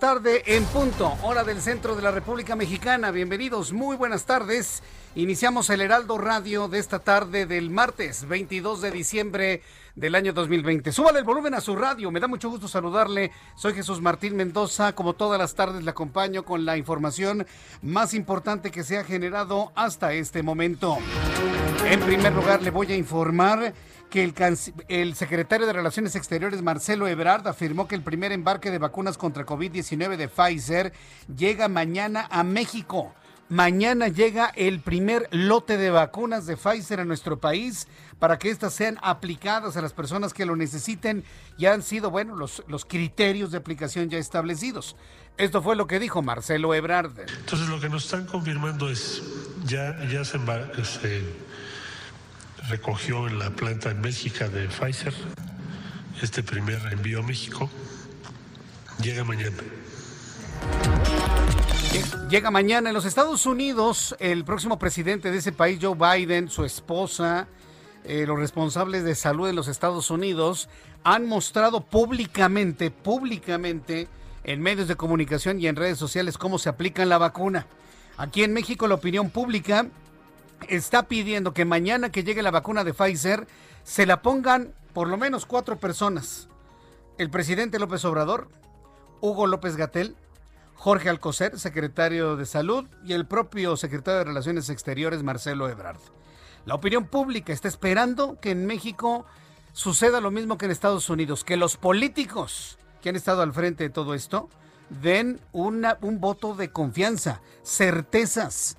Tarde en punto, hora del centro de la República Mexicana. Bienvenidos, muy buenas tardes. Iniciamos el Heraldo Radio de esta tarde del martes 22 de diciembre del año 2020. Súbale el volumen a su radio, me da mucho gusto saludarle. Soy Jesús Martín Mendoza, como todas las tardes le acompaño con la información más importante que se ha generado hasta este momento. En primer lugar, le voy a informar que el, el, secretario de Relaciones Exteriores, Marcelo Ebrard, afirmó que el primer embarque de vacunas contra COVID-19 de Pfizer llega mañana a México. Mañana llega el primer lote de vacunas de Pfizer a nuestro país para que éstas sean aplicadas a las personas que lo necesiten. Ya han sido, bueno, los, los criterios de aplicación ya establecidos. Esto fue lo que dijo Marcelo Ebrard. Entonces lo que nos están confirmando es, ya, ya se, se recogió en la planta en México de Pfizer este primer envío a México. Llega mañana. Llega mañana en los Estados Unidos el próximo presidente de ese país, Joe Biden, su esposa, eh, los responsables de salud de los Estados Unidos han mostrado públicamente, públicamente, en medios de comunicación y en redes sociales cómo se aplica la vacuna. Aquí en México la opinión pública está pidiendo que mañana que llegue la vacuna de Pfizer se la pongan por lo menos cuatro personas. El presidente López Obrador, Hugo López Gatel, Jorge Alcocer, secretario de Salud, y el propio secretario de Relaciones Exteriores, Marcelo Ebrard. La opinión pública está esperando que en México suceda lo mismo que en Estados Unidos, que los políticos que han estado al frente de todo esto den una, un voto de confianza, certezas,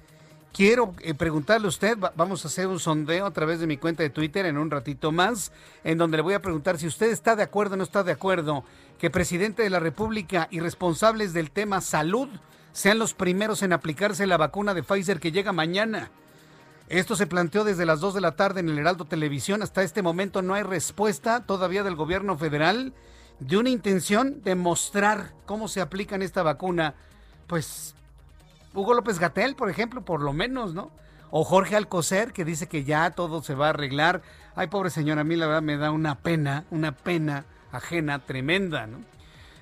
quiero eh, preguntarle a usted, vamos a hacer un sondeo a través de mi cuenta de Twitter en un ratito más, en donde le voy a preguntar si usted está de acuerdo o no está de acuerdo que presidente de la República y responsables del tema salud sean los primeros en aplicarse la vacuna de Pfizer que llega mañana. Esto se planteó desde las 2 de la tarde en el Heraldo Televisión. Hasta este momento no hay respuesta todavía del gobierno federal de una intención de mostrar cómo se aplica esta vacuna. Pues Hugo López Gatel, por ejemplo, por lo menos, ¿no? O Jorge Alcocer, que dice que ya todo se va a arreglar. Ay, pobre señora, a mí la verdad me da una pena, una pena ajena tremenda, ¿no?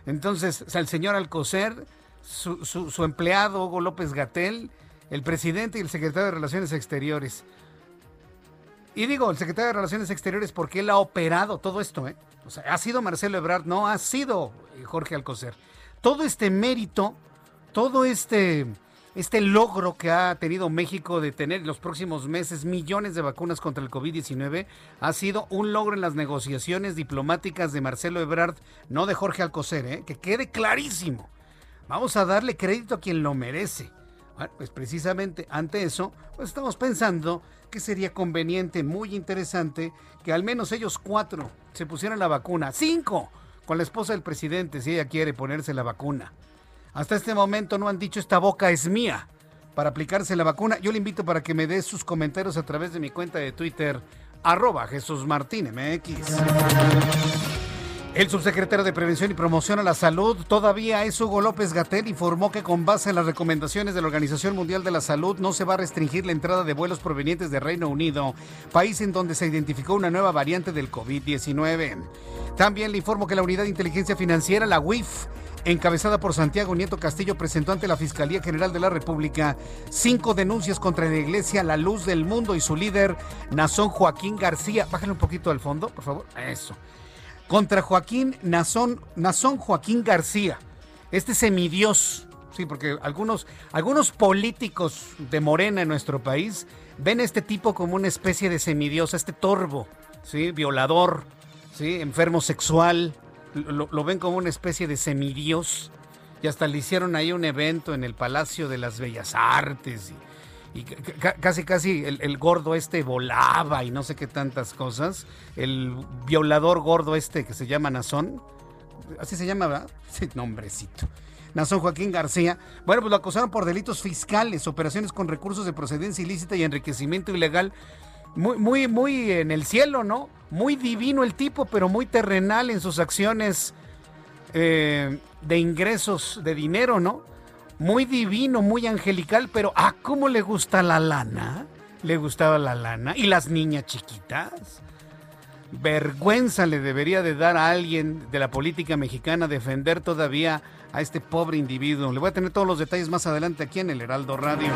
Entonces, el señor Alcocer, su, su, empleado Hugo López Gatel, el presidente y el secretario de Relaciones Exteriores. Y digo, el secretario de Relaciones Exteriores porque él ha operado todo esto, ¿eh? O sea, ha sido Marcelo Ebrard, no ha sido Jorge Alcocer. Todo este mérito, todo este este logro que ha tenido México de tener en los próximos meses millones de vacunas contra el COVID-19 ha sido un logro en las negociaciones diplomáticas de Marcelo Ebrard, no de Jorge Alcocer, ¿eh? que quede clarísimo. Vamos a darle crédito a quien lo merece. Bueno, pues precisamente ante eso, pues estamos pensando que sería conveniente, muy interesante, que al menos ellos cuatro se pusieran la vacuna. Cinco, con la esposa del presidente, si ella quiere ponerse la vacuna. Hasta este momento no han dicho esta boca es mía para aplicarse la vacuna. Yo le invito para que me dé sus comentarios a través de mi cuenta de Twitter, arroba Jesús Martín MX. El subsecretario de Prevención y Promoción a la Salud, todavía es Hugo López Gatel, informó que con base en las recomendaciones de la Organización Mundial de la Salud no se va a restringir la entrada de vuelos provenientes de Reino Unido, país en donde se identificó una nueva variante del COVID-19. También le informo que la Unidad de Inteligencia Financiera, la UIF, encabezada por Santiago Nieto Castillo, presentó ante la Fiscalía General de la República cinco denuncias contra la Iglesia La Luz del Mundo y su líder, Nazón Joaquín García. Bájale un poquito al fondo, por favor. Eso. Contra Joaquín Nazón, Nazón Joaquín García, este semidios. Sí, porque algunos, algunos políticos de Morena en nuestro país ven a este tipo como una especie de semidios, este torbo, ¿sí? violador, ¿sí? enfermo sexual, lo, ven como una especie de semidios y hasta le hicieron ahí un evento en el Palacio de las Bellas Artes y, casi casi el, gordo este volaba y no sé qué tantas cosas. El violador gordo este que se llama Nazón, así se llama, ¿verdad? Nombrecito. Nazón Joaquín García. Bueno, pues lo acusaron por delitos fiscales, operaciones con recursos de procedencia ilícita y enriquecimiento ilegal muy, muy, muy en el cielo, ¿no? Muy divino el tipo, pero muy terrenal en sus acciones eh, de ingresos de dinero, ¿no? Muy divino, muy angelical, pero ¿a cómo le gusta la lana? ¿Le gustaba la lana? ¿Y las niñas chiquitas? Vergüenza le debería de dar a alguien de la política mexicana defender todavía a este pobre individuo. Le voy a tener todos los detalles más adelante aquí en el Heraldo Radio.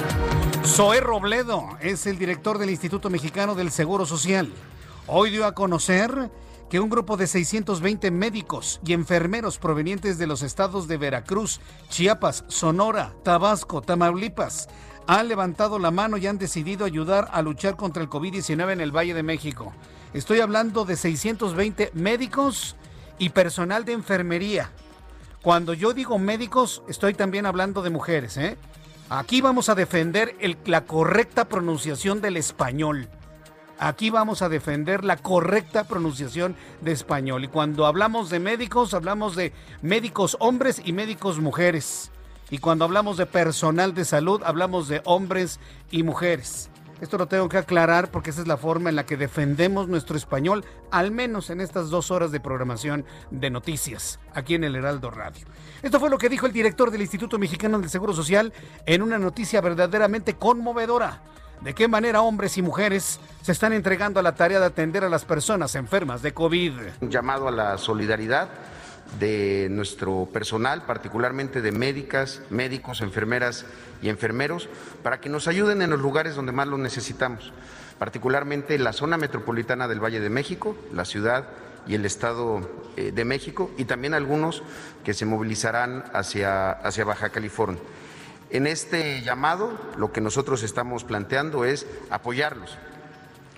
Zoé Robledo es el director del Instituto Mexicano del Seguro Social. Hoy dio a conocer que un grupo de 620 médicos y enfermeros provenientes de los estados de Veracruz, Chiapas, Sonora, Tabasco, Tamaulipas han levantado la mano y han decidido ayudar a luchar contra el COVID-19 en el Valle de México. Estoy hablando de 620 médicos y personal de enfermería cuando yo digo médicos, estoy también hablando de mujeres. ¿eh? Aquí vamos a defender la correcta pronunciación del español. Aquí vamos a defender la correcta pronunciación de español. Y cuando hablamos de médicos, hablamos de médicos hombres y médicos mujeres. Y cuando hablamos de personal de salud, hablamos de hombres y mujeres. Esto lo tengo que aclarar porque esa es la forma en la que defendemos nuestro español, al menos en estas dos horas de programación de noticias, aquí en el Heraldo Radio. Esto fue lo que dijo el director del Instituto Mexicano del Seguro Social en una noticia verdaderamente conmovedora. De qué manera hombres y mujeres se están entregando a la tarea de atender a las personas enfermas de COVID. Un llamado a la solidaridad de nuestro personal, particularmente de médicas, médicos, enfermeras y enfermeros, para que nos ayuden en los lugares donde más lo necesitamos, particularmente la zona metropolitana del Valle de México, la ciudad y el Estado eh, de México, y también algunos que se movilizarán hacia, hacia Baja California. En este llamado, lo que nosotros estamos planteando es apoyarlos,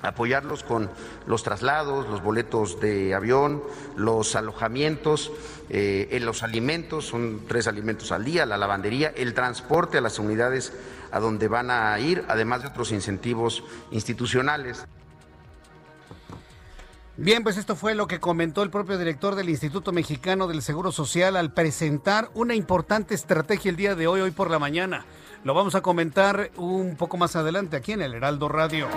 apoyarlos con los traslados, los boletos de avión, los alojamientos, eh, en los alimentos, son tres alimentos al día, la lavandería, el transporte a las unidades a donde van a ir, además de otros incentivos institucionales. Bien, pues esto fue lo que comentó el propio director del Instituto Mexicano del Seguro Social al presentar una importante estrategia el día de hoy, hoy por la mañana. Lo vamos a comentar un poco más adelante aquí en el Heraldo Radio.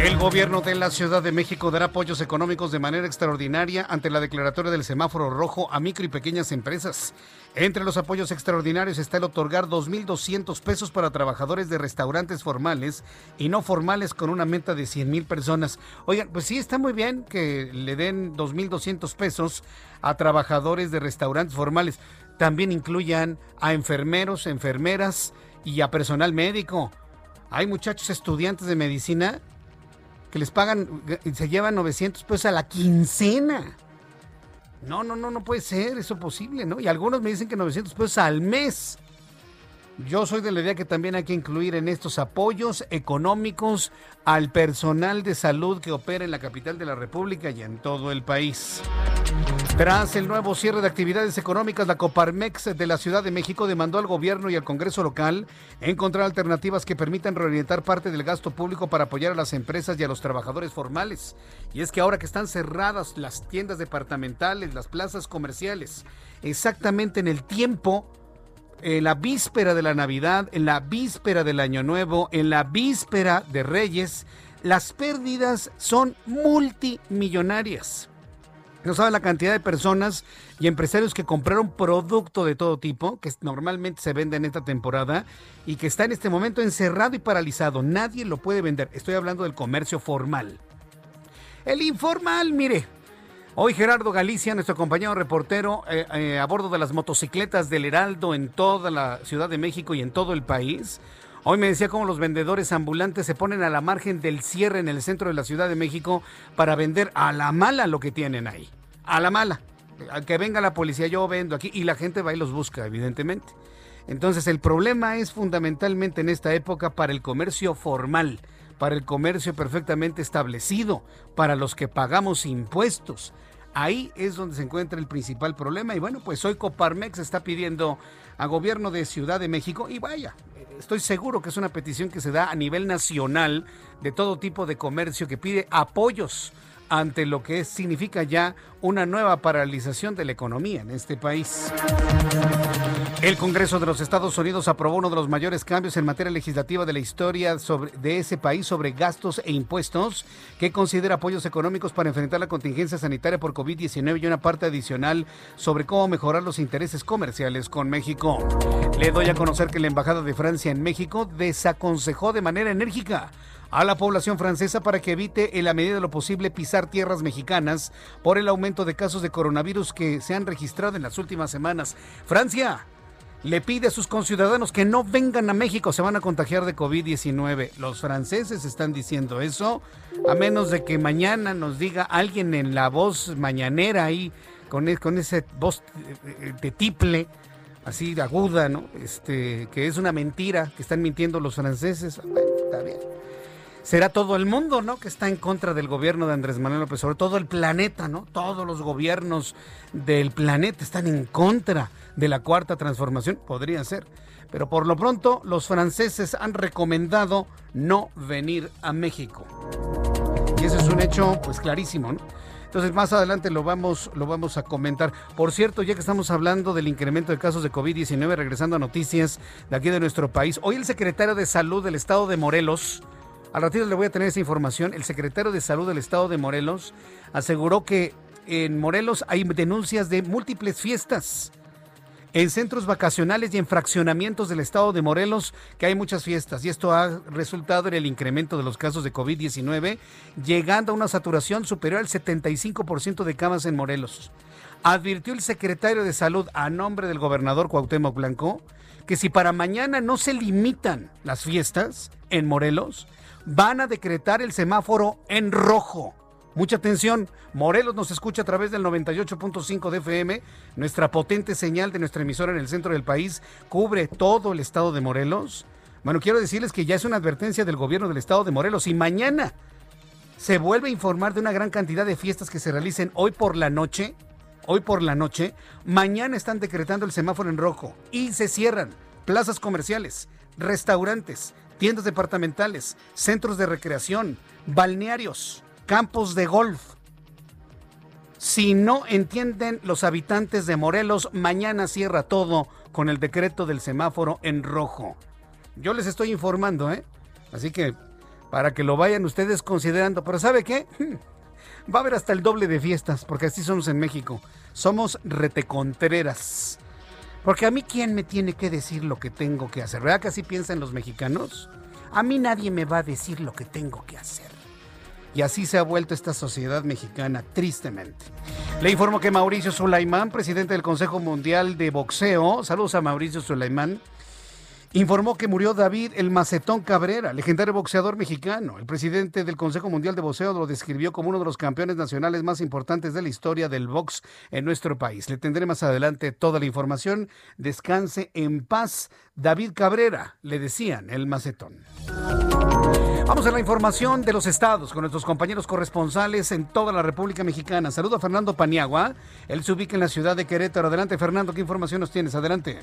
El gobierno de la Ciudad de México dará apoyos económicos de manera extraordinaria ante la declaratoria del semáforo rojo a micro y pequeñas empresas. Entre los apoyos extraordinarios está el otorgar 2.200 pesos para trabajadores de restaurantes formales y no formales con una meta de 100 mil personas. Oigan, pues sí, está muy bien que le den 2.200 pesos a trabajadores de restaurantes formales. También incluyan a enfermeros, enfermeras, y a personal médico. Hay muchachos estudiantes de medicina que les pagan, se llevan 900 pesos a la quincena. No, no, no, no puede ser eso posible, ¿no? Y algunos me dicen que 900 pesos al mes. Yo soy de la idea que también hay que incluir en estos apoyos económicos al personal de salud que opera en la capital de la República y en todo el país. Tras el nuevo cierre de actividades económicas, la Coparmex de la Ciudad de México demandó al gobierno y al Congreso local encontrar alternativas que permitan reorientar parte del gasto público para apoyar a las empresas y a los trabajadores formales. Y es que ahora que están cerradas las tiendas departamentales, las plazas comerciales, exactamente en el tiempo en la víspera de la Navidad, en la víspera del Año Nuevo, en la víspera de Reyes, las pérdidas son multimillonarias. No saben la cantidad de personas y empresarios que compraron producto de todo tipo, que normalmente se vende en esta temporada, y que está en este momento encerrado y paralizado. Nadie lo puede vender. Estoy hablando del comercio formal. El informal, mire, Hoy Gerardo Galicia, nuestro compañero reportero, eh, eh, a bordo de las motocicletas del Heraldo en toda la Ciudad de México y en todo el país. Hoy me decía cómo los vendedores ambulantes se ponen a la margen del cierre en el centro de la Ciudad de México para vender a la mala lo que tienen ahí. A la mala. Que venga la policía, yo vendo aquí y la gente va y los busca, evidentemente. Entonces el problema es fundamentalmente en esta época para el comercio formal, para el comercio perfectamente establecido, para los que pagamos impuestos. Ahí es donde se encuentra el principal problema. Y bueno, pues hoy Coparmex está pidiendo a gobierno de Ciudad de México, y vaya, estoy seguro que es una petición que se da a nivel nacional de todo tipo de comercio que pide apoyos ante lo que significa ya una nueva paralización de la economía en este país. El Congreso de los Estados Unidos aprobó uno de los mayores cambios en materia legislativa de la historia de ese país sobre gastos e impuestos, que considera apoyos económicos para enfrentar la contingencia sanitaria por COVID-19 y una parte adicional sobre cómo mejorar los intereses comerciales con México. Le doy a conocer que la Embajada de Francia en México desaconsejó de manera enérgica a la población francesa para que evite en la medida de lo posible pisar tierras mexicanas por el aumento de casos de coronavirus que se han registrado en las últimas semanas. Francia le pide a sus conciudadanos que no vengan a México, se van a contagiar de COVID-19. Los franceses están diciendo eso, a menos de que mañana nos diga alguien en la voz mañanera ahí, con, e, con esa voz de tiple, así de aguda, ¿no? Este, que es una mentira, que están mintiendo los franceses. Bueno, está bien será todo el mundo, ¿no? Que está en contra del gobierno de Andrés Manuel López sobre todo el planeta, ¿no? Todos los gobiernos del planeta están en contra de la cuarta transformación, podría ser. Pero por lo pronto, los franceses han recomendado no venir a México. Y ese es un hecho, pues clarísimo, ¿no? Entonces más adelante lo vamos, lo vamos a comentar. Por cierto, ya que estamos hablando del incremento de casos de COVID-19, regresando a noticias de aquí de nuestro país, hoy el secretario de Salud del estado de Morelos, al ratito le voy a tener esa información. El secretario de Salud del Estado de Morelos aseguró que en Morelos hay denuncias de múltiples fiestas. En centros vacacionales y en fraccionamientos del estado de Morelos, que hay muchas fiestas, y esto ha resultado en el incremento de los casos de COVID-19, llegando a una saturación superior al 75% de camas en Morelos. Advirtió el secretario de Salud a nombre del gobernador Cuauhtémoc Blanco que si para mañana no se limitan las fiestas en Morelos, van a decretar el semáforo en rojo. Mucha atención, Morelos nos escucha a través del 98.5 de FM, nuestra potente señal de nuestra emisora en el centro del país cubre todo el estado de Morelos. Bueno, quiero decirles que ya es una advertencia del gobierno del estado de Morelos y mañana se vuelve a informar de una gran cantidad de fiestas que se realicen hoy por la noche. Hoy por la noche, mañana están decretando el semáforo en rojo y se cierran plazas comerciales, restaurantes, tiendas departamentales, centros de recreación, balnearios, campos de golf. Si no entienden los habitantes de Morelos, mañana cierra todo con el decreto del semáforo en rojo. Yo les estoy informando, ¿eh? Así que para que lo vayan ustedes considerando. Pero ¿sabe qué? Va a haber hasta el doble de fiestas, porque así somos en México. Somos retecontreras. Porque a mí, ¿quién me tiene que decir lo que tengo que hacer? ¿Verdad que así piensan los mexicanos? A mí nadie me va a decir lo que tengo que hacer. Y así se ha vuelto esta sociedad mexicana, tristemente. Le informo que Mauricio Sulaimán, presidente del Consejo Mundial de Boxeo, saludos a Mauricio Sulaimán, informó que murió David el Macetón Cabrera, legendario boxeador mexicano. El presidente del Consejo Mundial de Boxeo lo describió como uno de los campeones nacionales más importantes de la historia del box en nuestro país. Le tendré más adelante toda la información. Descanse en paz, David Cabrera, le decían el Macetón. Vamos a la información de los estados con nuestros compañeros corresponsales en toda la República Mexicana. Saludo a Fernando Paniagua. Él se ubica en la ciudad de Querétaro. Adelante, Fernando, ¿qué información nos tienes? Adelante.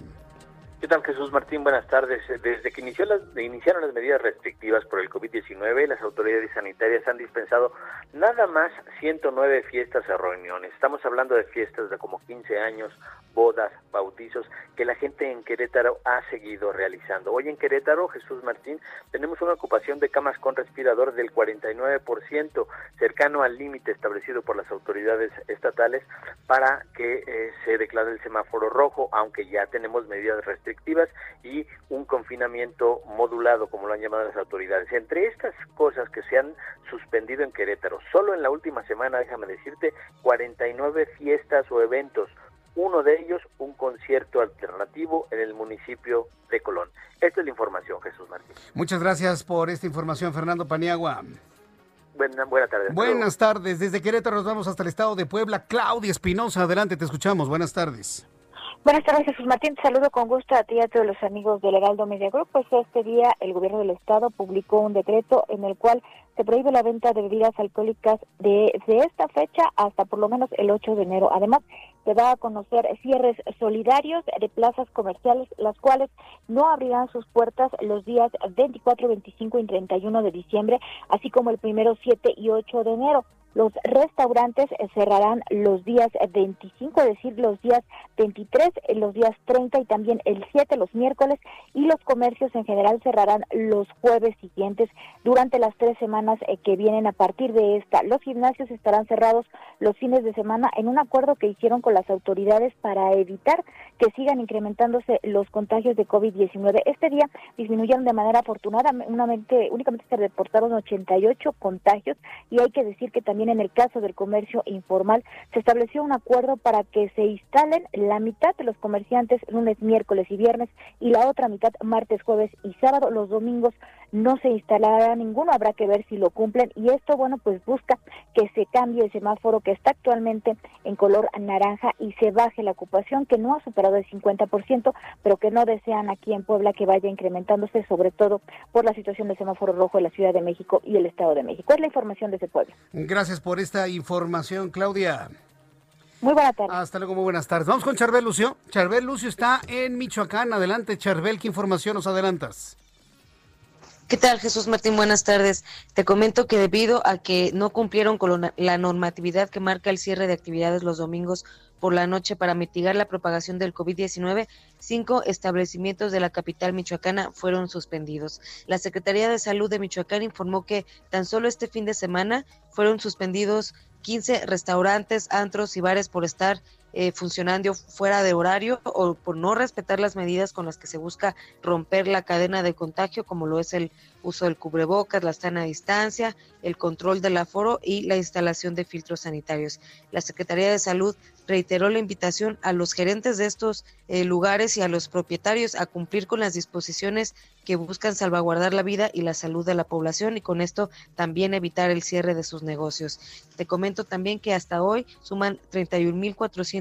¿Qué tal Jesús Martín? Buenas tardes. Desde que iniciaron las medidas restrictivas por el COVID-19, las autoridades sanitarias han dispensado nada más 109 fiestas o reuniones. Estamos hablando de fiestas de como 15 años, bodas, bautizos, que la gente en Querétaro ha seguido realizando. Hoy en Querétaro, Jesús Martín, tenemos una ocupación de camas con respirador del 49%, cercano al límite establecido por las autoridades estatales para que eh, se declare el semáforo rojo, aunque ya tenemos medidas restrictivas restrictivas y un confinamiento modulado, como lo han llamado las autoridades. Entre estas cosas que se han suspendido en Querétaro, solo en la última semana, déjame decirte, 49 fiestas o eventos uno de ellos un concierto alternativo en el municipio de Colón. Esta es la información, Jesús Martín. Muchas gracias por esta información, Fernando Paniagua. Buenas tardes. Buenas tardes. Desde Querétaro nos vamos hasta el estado de Puebla. Claudia Espinosa, adelante, te escuchamos. Buenas tardes. Buenas tardes, Jesús Martín. Saludo con gusto a ti y a todos los amigos del Heraldo Media Group. Pues este día el gobierno del estado publicó un decreto en el cual se prohíbe la venta de bebidas alcohólicas de, de esta fecha hasta por lo menos el 8 de enero. Además, se va a conocer cierres solidarios de plazas comerciales, las cuales no abrirán sus puertas los días 24, 25 y 31 de diciembre, así como el primero, 7 y 8 de enero. Los restaurantes cerrarán los días 25, es decir, los días 23, eh, los días 30 y también el 7, los miércoles, y los comercios en general cerrarán los jueves siguientes durante las tres semanas eh, que vienen a partir de esta. Los gimnasios estarán cerrados los fines de semana en un acuerdo que hicieron con las autoridades para evitar que sigan incrementándose los contagios de COVID-19. Este día disminuyeron de manera afortunada, únicamente, únicamente se reportaron 88 contagios y hay que decir que también en el caso del comercio informal, se estableció un acuerdo para que se instalen la mitad de los comerciantes lunes, miércoles y viernes y la otra mitad martes, jueves y sábado. Los domingos no se instalará ninguno, habrá que ver si lo cumplen y esto, bueno, pues busca que se cambie el semáforo que está actualmente en color naranja y se baje la ocupación que no ha superado el 50%, pero que no desean aquí en Puebla que vaya incrementándose, sobre todo por la situación del semáforo rojo en la Ciudad de México y el Estado de México. Es la información de ese pueblo. Gracias por esta información, Claudia. Muy buenas tardes. Hasta luego, muy buenas tardes. Vamos con Charbel Lucio. Charbel Lucio está en Michoacán. Adelante, Charbel, ¿qué información nos adelantas? ¿Qué tal, Jesús Martín? Buenas tardes. Te comento que debido a que no cumplieron con la normatividad que marca el cierre de actividades los domingos por la noche para mitigar la propagación del COVID-19, cinco establecimientos de la capital michoacana fueron suspendidos. La Secretaría de Salud de Michoacán informó que tan solo este fin de semana fueron suspendidos 15 restaurantes, antros y bares por estar eh, funcionando fuera de horario o por no respetar las medidas con las que se busca romper la cadena de contagio, como lo es el uso del cubrebocas, la sana distancia, el control del aforo y la instalación de filtros sanitarios. La Secretaría de Salud reiteró la invitación a los gerentes de estos eh, lugares y a los propietarios a cumplir con las disposiciones que buscan salvaguardar la vida y la salud de la población y con esto también evitar el cierre de sus negocios. Te comento también que hasta hoy suman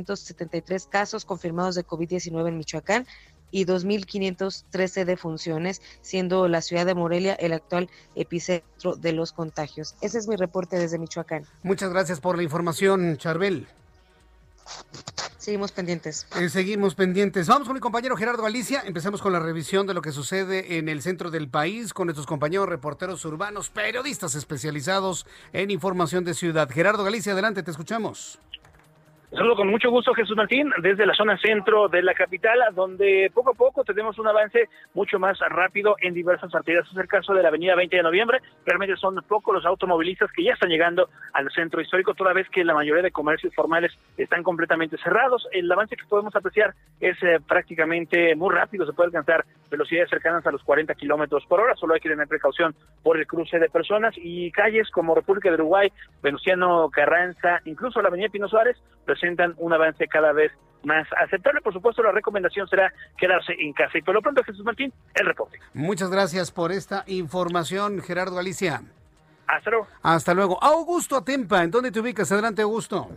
31.473 casos confirmados de COVID-19 en Michoacán y 2.513 defunciones, siendo la ciudad de Morelia el actual epicentro de los contagios. Ese es mi reporte desde Michoacán. Muchas gracias por la información, Charbel. Seguimos pendientes. Eh, seguimos pendientes. Vamos con mi compañero Gerardo Galicia. Empezamos con la revisión de lo que sucede en el centro del país con nuestros compañeros reporteros urbanos, periodistas especializados en información de ciudad. Gerardo Galicia, adelante, te escuchamos. Saludo con mucho gusto, Jesús Martín, desde la zona centro de la capital, donde poco a poco tenemos un avance mucho más rápido en diversas arterias. Es el caso de la avenida 20 de noviembre. Realmente son pocos los automovilistas que ya están llegando al centro histórico, toda vez que la mayoría de comercios formales están completamente cerrados. El avance que podemos apreciar es eh, prácticamente muy rápido. Se puede alcanzar velocidades cercanas a los 40 kilómetros por hora. Solo hay que tener precaución por el cruce de personas y calles como República de Uruguay, Venustiano Carranza, incluso la avenida Pino Suárez, presentan un avance cada vez más aceptable. Por supuesto, la recomendación será quedarse en casa. Y por lo pronto, Jesús Martín, el reporte. Muchas gracias por esta información, Gerardo Alicia. Hasta luego. Hasta luego. Augusto Atempa, ¿en dónde te ubicas? Adelante, Augusto.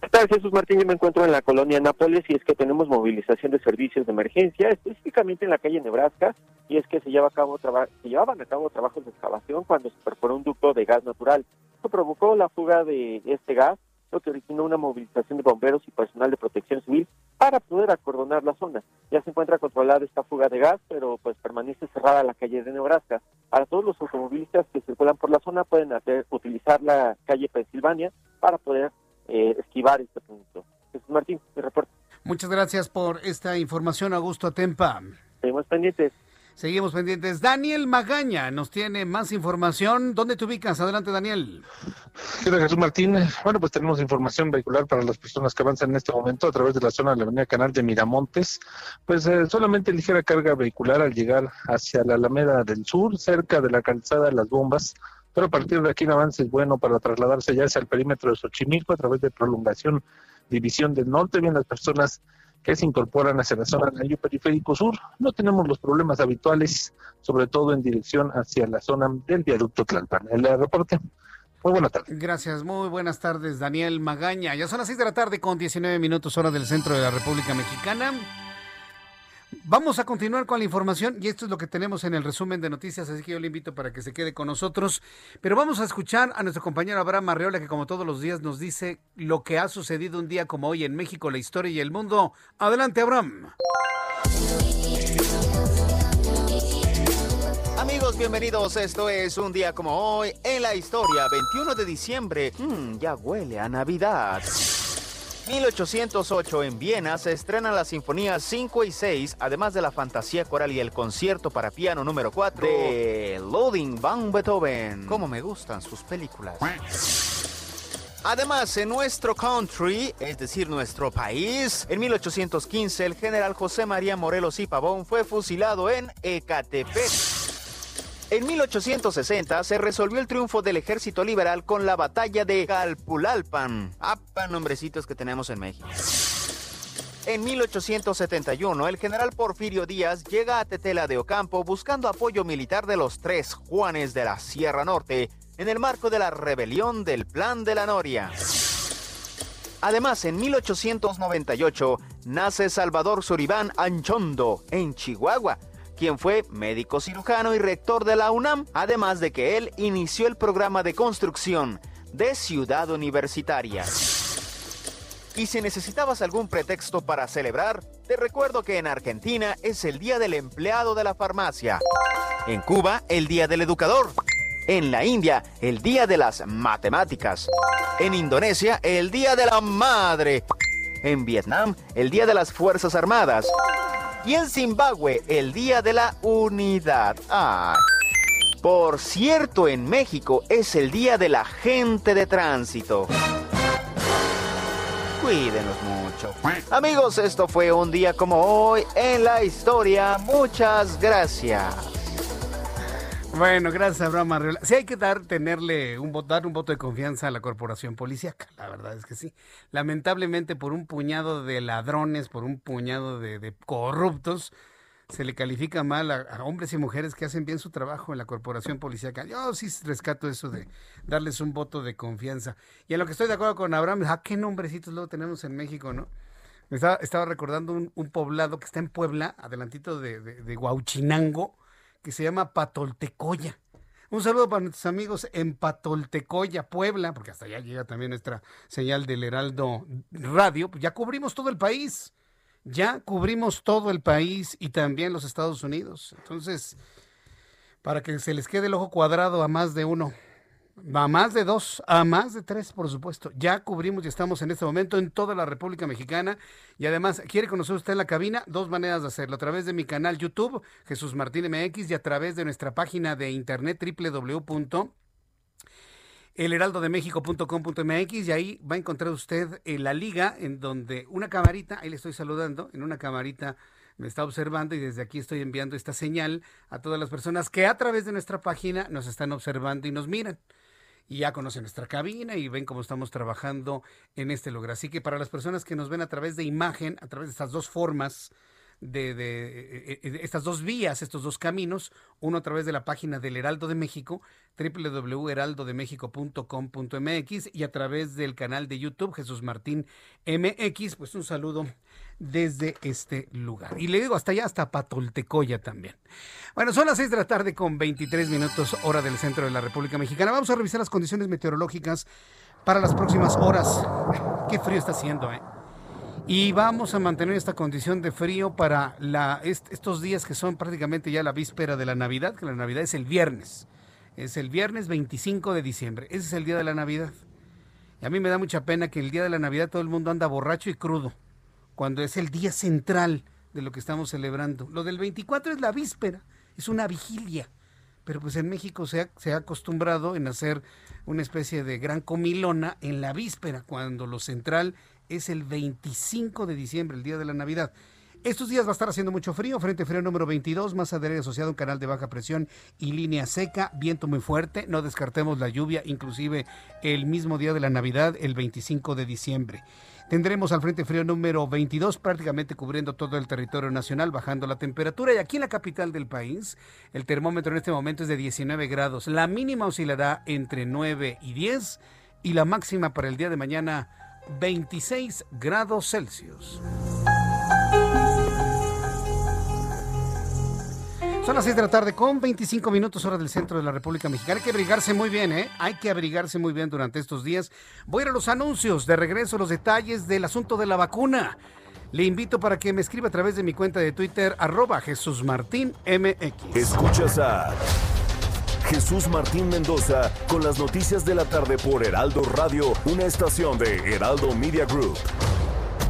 ¿Qué tal, Jesús Martín? Yo me encuentro en la colonia Nápoles y es que tenemos movilización de servicios de emergencia, específicamente en la calle Nebraska, y es que se, lleva a cabo se llevaban a cabo trabajos de excavación cuando se perforó un ducto de gas natural. Esto provocó la fuga de este gas lo que originó una movilización de bomberos y personal de protección civil para poder acordonar la zona. Ya se encuentra controlada esta fuga de gas, pero pues permanece cerrada la calle de Nebraska. Para todos los automovilistas que circulan por la zona pueden hacer, utilizar la calle Pensilvania para poder eh, esquivar este punto. Jesús Martín, mi reporte. Muchas gracias por esta información, Augusto Atempa. Seguimos pendientes. Seguimos pendientes. Daniel Magaña nos tiene más información. ¿Dónde te ubicas? Adelante, Daniel. Gracias, Jesús Martínez. Bueno, pues tenemos información vehicular para las personas que avanzan en este momento a través de la zona de la avenida Canal de Miramontes. Pues eh, solamente ligera carga vehicular al llegar hacia la Alameda del Sur, cerca de la calzada de las bombas. Pero a partir de aquí el avance es bueno para trasladarse ya hacia el perímetro de Xochimilco a través de prolongación, división del norte. Bien, las personas que se incorporan hacia la zona del anillo periférico sur. No tenemos los problemas habituales, sobre todo en dirección hacia la zona del viaducto Tlalpan. El reporte. Muy buenas tardes. Gracias, muy buenas tardes, Daniel Magaña. Ya son las 6 de la tarde con 19 minutos hora del centro de la República Mexicana. Vamos a continuar con la información y esto es lo que tenemos en el resumen de noticias, así que yo le invito para que se quede con nosotros. Pero vamos a escuchar a nuestro compañero Abraham Arreola, que como todos los días nos dice lo que ha sucedido un día como hoy en México, la historia y el mundo. Adelante, Abraham. Amigos, bienvenidos. Esto es un día como hoy en la historia, 21 de diciembre. Mm, ya huele a Navidad. 1808 en Viena se estrenan las sinfonías 5 y 6, además de la fantasía coral y el concierto para piano número 4 de Loading van Beethoven. Como me gustan sus películas. Además, en nuestro country, es decir, nuestro país, en 1815 el general José María Morelos y Pavón fue fusilado en Ecatepec. En 1860 se resolvió el triunfo del ejército liberal con la batalla de Calpulalpan. ¡Apa, nombrecitos que tenemos en México! En 1871, el general Porfirio Díaz llega a Tetela de Ocampo buscando apoyo militar de los tres Juanes de la Sierra Norte en el marco de la rebelión del Plan de la Noria. Además, en 1898 nace Salvador Suribán Anchondo en Chihuahua, quien fue médico cirujano y rector de la UNAM, además de que él inició el programa de construcción de Ciudad Universitaria. Y si necesitabas algún pretexto para celebrar, te recuerdo que en Argentina es el Día del Empleado de la Farmacia. En Cuba, el Día del Educador. En la India, el Día de las Matemáticas. En Indonesia, el Día de la Madre. En Vietnam, el Día de las Fuerzas Armadas. Y en Zimbabue, el Día de la Unidad. Por cierto, en México es el Día de la Gente de Tránsito. Cuídenos mucho. Amigos, esto fue un día como hoy en la historia. Muchas gracias. Bueno, gracias Abraham Arreola. Sí hay que dar, tenerle un dar un voto de confianza a la corporación policíaca, la verdad es que sí. Lamentablemente por un puñado de ladrones, por un puñado de, corruptos, se le califica mal a, hombres y mujeres que hacen bien su trabajo en la corporación policíaca. Yo sí rescato eso de darles un voto de confianza. Y en lo que estoy de acuerdo con Abraham, ¿a ah, qué nombrecitos luego tenemos en México, no? Me estaba, recordando un, poblado que está en Puebla, adelantito de, de, de Huauchinango, que se llama Patoltecoya. Un saludo para nuestros amigos en Patoltecoya, Puebla, porque hasta allá llega también nuestra señal del Heraldo Radio. Pues ya cubrimos todo el país. Ya cubrimos todo el país y también los Estados Unidos. Entonces, para que se les quede el ojo cuadrado a más de uno. A más de dos, a más de tres, por supuesto. Ya cubrimos y estamos en este momento en toda la República Mexicana. Y además, ¿quiere conocer usted la cabina? Dos maneras de hacerlo. A través de mi canal YouTube, Jesús Martín MX, y a través de nuestra página de internet www.elheraldodemexico.com.mx y ahí va a encontrar usted en la liga en donde una camarita, ahí le estoy saludando, en una camarita me está observando y desde aquí estoy enviando esta señal a todas las personas que a través de nuestra página nos están observando y nos miran y ya conocen nuestra cabina y ven cómo estamos trabajando en este lugar. Así que para las personas que nos ven a través de imagen, a través de estas dos formas, de, de, de, estas dos vías, estos dos caminos, uno a través de la página del Heraldo de México, www.heraldodemexico.com.mx y a través del canal de YouTube Jesús Martín MX, pues un saludo desde este lugar. Y le digo hasta allá, hasta Patoltecoya también. Bueno, son las 6 de la tarde con 23 minutos hora del centro de la República Mexicana. Vamos a revisar las condiciones meteorológicas para las próximas horas. Qué frío está haciendo, ¿eh? Y vamos a mantener esta condición de frío para estos días que son prácticamente ya la víspera de la Navidad, que la Navidad es el viernes. Es el viernes 25 de diciembre. Ese es el día de la Navidad. Y a mí me da mucha pena que el día de la Navidad todo el mundo anda borracho y crudo cuando es el día central de lo que estamos celebrando. Lo del 24 es la víspera es una vigilia. Pero pues en México se ha, acostumbrado en hacer una especie de gran comilona en la víspera, cuando lo central es el 25 de diciembre, el día de la Navidad. Estos días va a estar haciendo mucho frío, frente frío número 22, más aire asociado a un canal de baja presión y línea seca, viento muy fuerte, no descartemos la lluvia, inclusive el mismo día de la Navidad, el 25 de diciembre. Tendremos al Frente Frío número 22 prácticamente cubriendo todo el territorio nacional, bajando la temperatura. Y aquí en la capital del país, el termómetro en este momento es de 19 grados. La mínima oscilará entre 9 y 10 y la máxima para el día de mañana 26 grados Celsius. Son las 6 de la tarde con 25 minutos hora del centro de la República Mexicana. Hay que abrigarse muy bien, ¿eh? Hay que abrigarse muy bien durante estos días. Voy a ir a los anuncios. De regreso los detalles del asunto de la vacuna. Le invito para que me escriba a través de mi cuenta de Twitter, arroba Jesús Martín. Escuchas a Jesús Martín Mendoza con las noticias de la tarde por Heraldo Radio, una estación de Heraldo Media Group.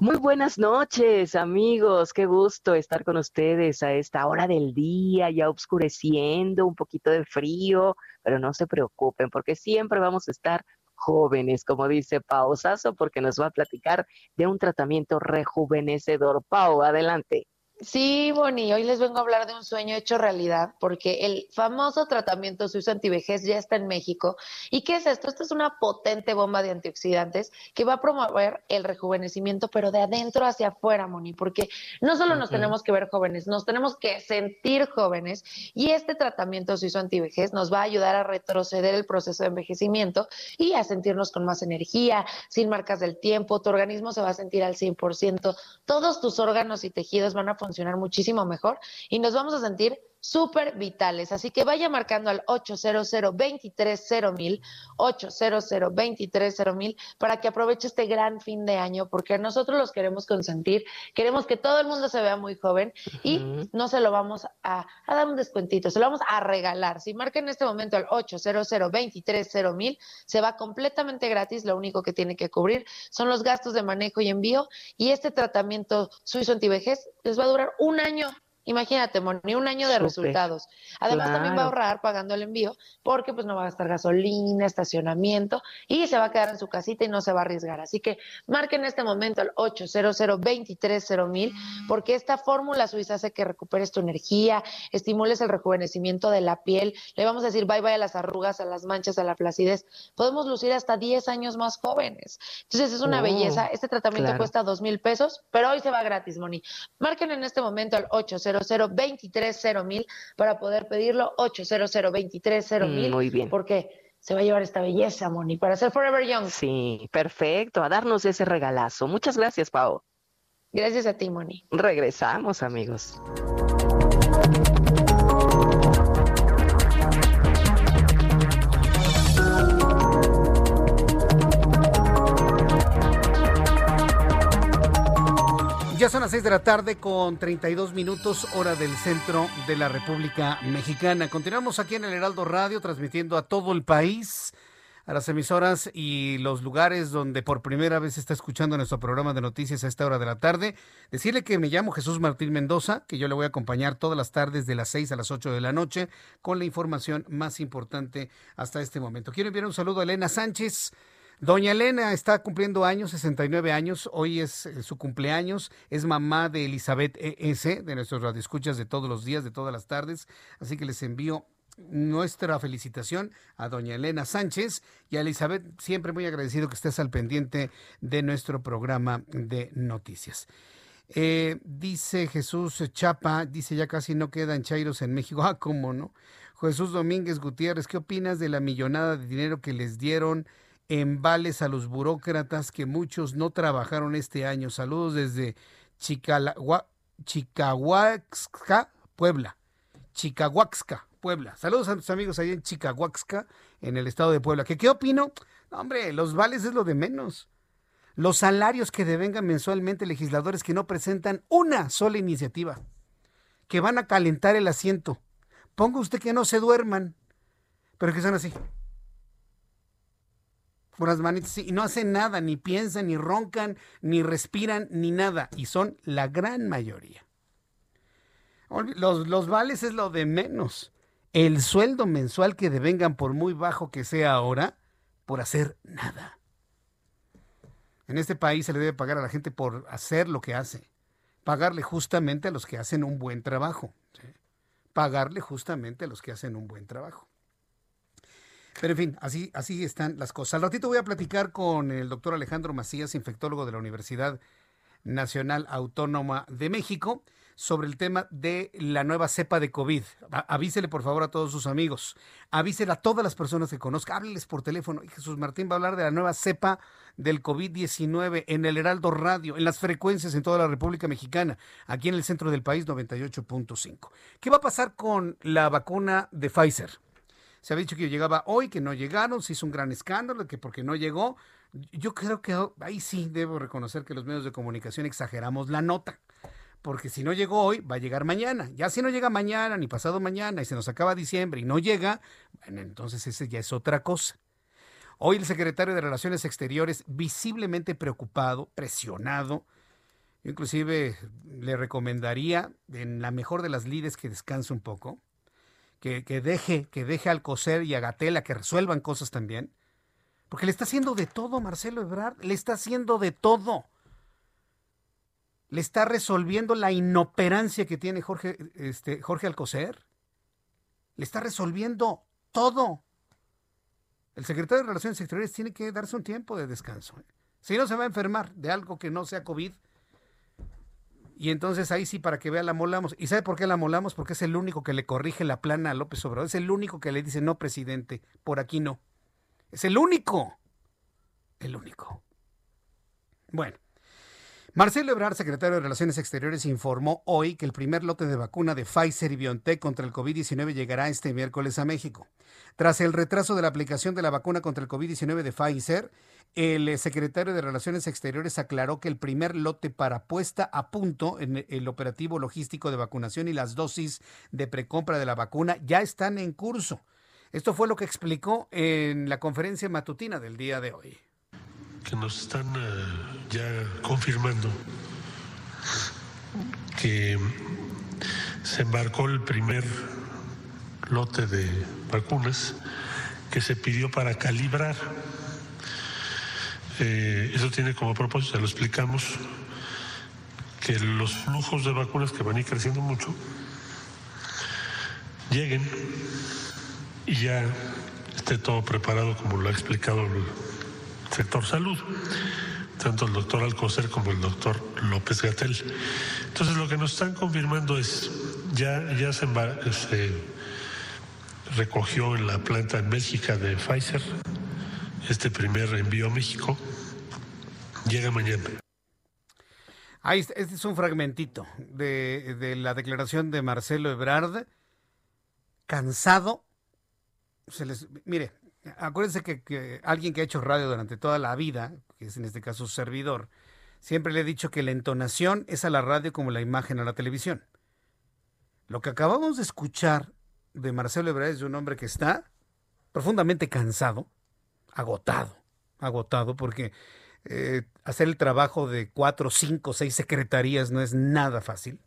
Muy buenas noches, amigos. Qué gusto estar con ustedes a esta hora del día, ya oscureciendo, un poquito de frío, pero no se preocupen porque siempre vamos a estar jóvenes, como dice Pau Sasso, porque nos va a platicar de un tratamiento rejuvenecedor. Pau, adelante. Sí, Bonnie, hoy les vengo a hablar de un sueño hecho realidad, porque el famoso tratamiento suizo antivejez ya está en México. ¿Y qué es esto? Esto es una potente bomba de antioxidantes que va a promover el rejuvenecimiento, pero de adentro hacia afuera, Moni, porque no solo nos tenemos que ver jóvenes, nos tenemos que sentir jóvenes. Y este tratamiento suizo antivejez nos va a ayudar a retroceder el proceso de envejecimiento y a sentirnos con más energía, sin marcas del tiempo. Tu organismo se va a sentir al 100%. Todos tus órganos y tejidos van a funcionar muchísimo mejor y nos vamos a sentir súper vitales. Así que vaya marcando al 800 230 800 230 para que aproveche este gran fin de año, porque nosotros los queremos consentir, queremos que todo el mundo se vea muy joven y no se lo vamos a, a, dar un descuentito, se lo vamos a regalar. Si marca en este momento al 800 230 se va completamente gratis, lo único que tiene que cubrir son los gastos de manejo y envío y este tratamiento suizo antivejez les va a durar un año. Imagínate, Moni, un año de resultados. Además, también va a ahorrar pagando el envío porque pues no va a gastar gasolina, estacionamiento y se va a quedar en su casita y no se va a arriesgar. Así que marque en este momento al 800 230 porque esta fórmula suiza hace que recuperes tu energía, estimules el rejuvenecimiento de la piel. Le vamos a decir bye bye a las arrugas, a las manchas, a la flacidez. Podemos lucir hasta 10 años más jóvenes. Entonces es una Oh, belleza. Este tratamiento claro. cuesta dos mil pesos, pero hoy se va gratis, Moni. Marquen en este momento al 800 230 para poder pedirlo. 800 230 Mm, muy bien. Porque se va a llevar esta belleza, Moni, para ser Forever Young. Sí, perfecto, a darnos ese regalazo. Muchas gracias, Pau. Gracias a ti, Moni. Regresamos, amigos. Son las 6 de la tarde con 32 minutos hora del centro de la República Mexicana. Continuamos aquí en el Heraldo Radio transmitiendo a todo el país, a las emisoras y los lugares donde por primera vez está escuchando nuestro programa de noticias a esta hora de la tarde. Decirle que me llamo Jesús Martín Mendoza, que yo le voy a acompañar todas las tardes de las 6 a las 8 de la noche con la información más importante hasta este momento. Quiero enviar un saludo a Elena Sánchez. Doña Elena está cumpliendo años, 69 años. Hoy es eh, su cumpleaños. Es mamá de Elizabeth E.S., de nuestros radioescuchas de todos los días, de todas las tardes. Así que les envío nuestra felicitación a doña Elena Sánchez y a Elizabeth, siempre muy agradecido que estés al pendiente de nuestro programa de noticias. Eh, dice Jesús Chapa, dice ya casi no quedan chairos en México. Ah, cómo no. Jesús Domínguez Gutiérrez, ¿qué opinas de la millonada de dinero que les dieron en vales a los burócratas que muchos no trabajaron este año? Saludos desde Chicahuaxca, Puebla. Chicahuaxca, Puebla. Saludos a nuestros amigos ahí en Chicahuaxca, en el estado de Puebla. ¿Qué, qué opino? No, hombre, los vales es lo de menos. Los salarios que devengan mensualmente legisladores que no presentan una sola iniciativa, que van a calentar el asiento. Ponga usted que no se duerman, pero que son así. Puras manitas, sí, y no hacen nada, ni piensan, ni roncan, ni respiran, ni nada. Y son la gran mayoría. Los, los vales es lo de menos. El sueldo mensual que devengan, por muy bajo que sea ahora, por hacer nada. En este país se le debe pagar a la gente por hacer lo que hace. Pagarle justamente a los que hacen un buen trabajo. Pagarle justamente a los que hacen un buen trabajo. Pero en fin, así, así están las cosas. Al ratito voy a platicar con el doctor Alejandro Macías, infectólogo de la Universidad Nacional Autónoma de México, sobre el tema de la nueva cepa de COVID. Avísele por favor a todos sus amigos, avísele a todas las personas que conozca, hábleles por teléfono. Y Jesús Martín va a hablar de la nueva cepa del COVID-19 en el Heraldo Radio, en las frecuencias en toda la República Mexicana, aquí en el centro del país 98.5. ¿Qué va a pasar con la vacuna de Pfizer? Se había dicho que llegaba hoy, que no llegaron, se hizo un gran escándalo, que porque no llegó. Yo creo que ahí sí debo reconocer que los medios de comunicación exageramos la nota. Porque si no llegó hoy, va a llegar mañana. Ya si no llega mañana ni pasado mañana y se nos acaba diciembre y no llega, bueno, entonces ese ya es otra cosa. Hoy el secretario de Relaciones Exteriores, visiblemente preocupado, presionado, inclusive le recomendaría, en la mejor de las lides, que descanse un poco, que, deje, que deje al coser y a Gatela que resuelvan cosas también. Porque le está haciendo de todo Marcelo Ebrard, le está haciendo de todo. Le está resolviendo la inoperancia que tiene Jorge, este, Jorge Alcocer. Le está resolviendo todo. El secretario de Relaciones Exteriores tiene que darse un tiempo de descanso. ¿eh? Si no, se va a enfermar de algo que no sea COVID. Y entonces ahí sí, para que vea, la molamos. ¿Y sabe por qué la molamos? Porque es el único que le corrige la plana a López Obrador. Es el único que le dice, no, presidente, por aquí no. Es el único. El único. Bueno. Marcelo Ebrard, secretario de Relaciones Exteriores, informó hoy que el primer lote de vacuna de Pfizer y BioNTech contra el COVID-19 llegará este miércoles a México. Tras el retraso de la aplicación de la vacuna contra el COVID-19 de Pfizer, el secretario de Relaciones Exteriores aclaró que el primer lote para puesta a punto en el operativo logístico de vacunación y las dosis de precompra de la vacuna ya están en curso. Esto fue lo que explicó en la conferencia matutina del día de hoy que nos están uh, ya confirmando que se embarcó el primer lote de vacunas que se pidió para calibrar. Eh, eso tiene como propósito, ya lo explicamos, que los flujos de vacunas que van a ir creciendo mucho lleguen y ya esté todo preparado como lo ha explicado el sector salud, tanto el doctor Alcocer como el doctor López Gatel. Entonces lo que nos están confirmando es, ya, ya se, recogió en la planta en Bélgica de Pfizer este primer envío a México, llega mañana. Ahí, este es un fragmentito de, de la declaración de Marcelo Ebrard, cansado. Se les, mire, acuérdense que, alguien que ha hecho radio durante toda la vida, que es en este caso su servidor, siempre le he dicho que la entonación es a la radio como la imagen a la televisión. Lo que acabamos de escuchar de Marcelo Ebrard es de un hombre que está profundamente cansado, agotado, agotado, porque eh, hacer el trabajo de cuatro, cinco, seis secretarías no es nada fácil.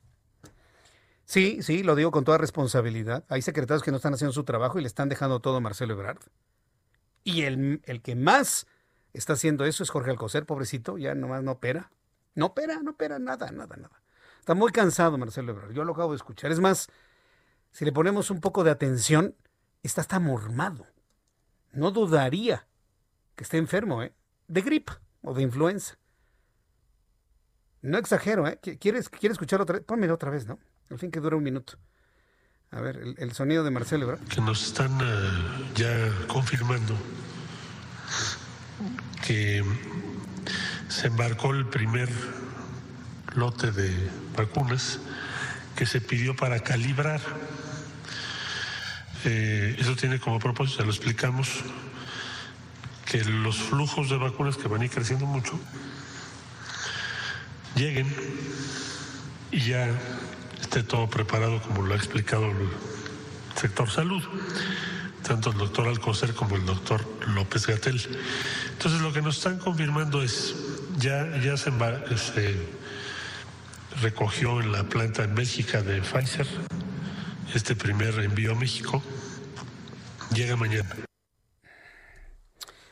Sí, sí, lo digo con toda responsabilidad. Hay secretarios que no están haciendo su trabajo y le están dejando todo a Marcelo Ebrard. Y el, el, que más está haciendo eso es Jorge Alcocer, pobrecito, ya nomás no opera. No opera, no opera nada, nada, nada. Está muy cansado Marcelo Ebrard, yo lo acabo de escuchar. Es más, si le ponemos un poco de atención, está hasta mormado. No dudaría que esté enfermo, ¿eh? De gripa o de influenza. No exagero, ¿eh? ¿Quieres, ¿Quieres escucharlo otra vez? Pónmelo otra vez, ¿no? Al fin que dura un minuto. A ver, el, sonido de Marcelo, ¿verdad? Que nos están uh, ya confirmando que se embarcó el primer lote de vacunas que se pidió para calibrar. Eh, eso tiene como propósito, ya lo explicamos, que los flujos de vacunas que van a ir creciendo mucho lleguen y ya esté todo preparado como lo ha explicado el sector salud, tanto el doctor Alcocer como el doctor López Gatel. Entonces lo que nos están confirmando es, ya, ya se, recogió en la planta en México de Pfizer este primer envío a México, llega mañana.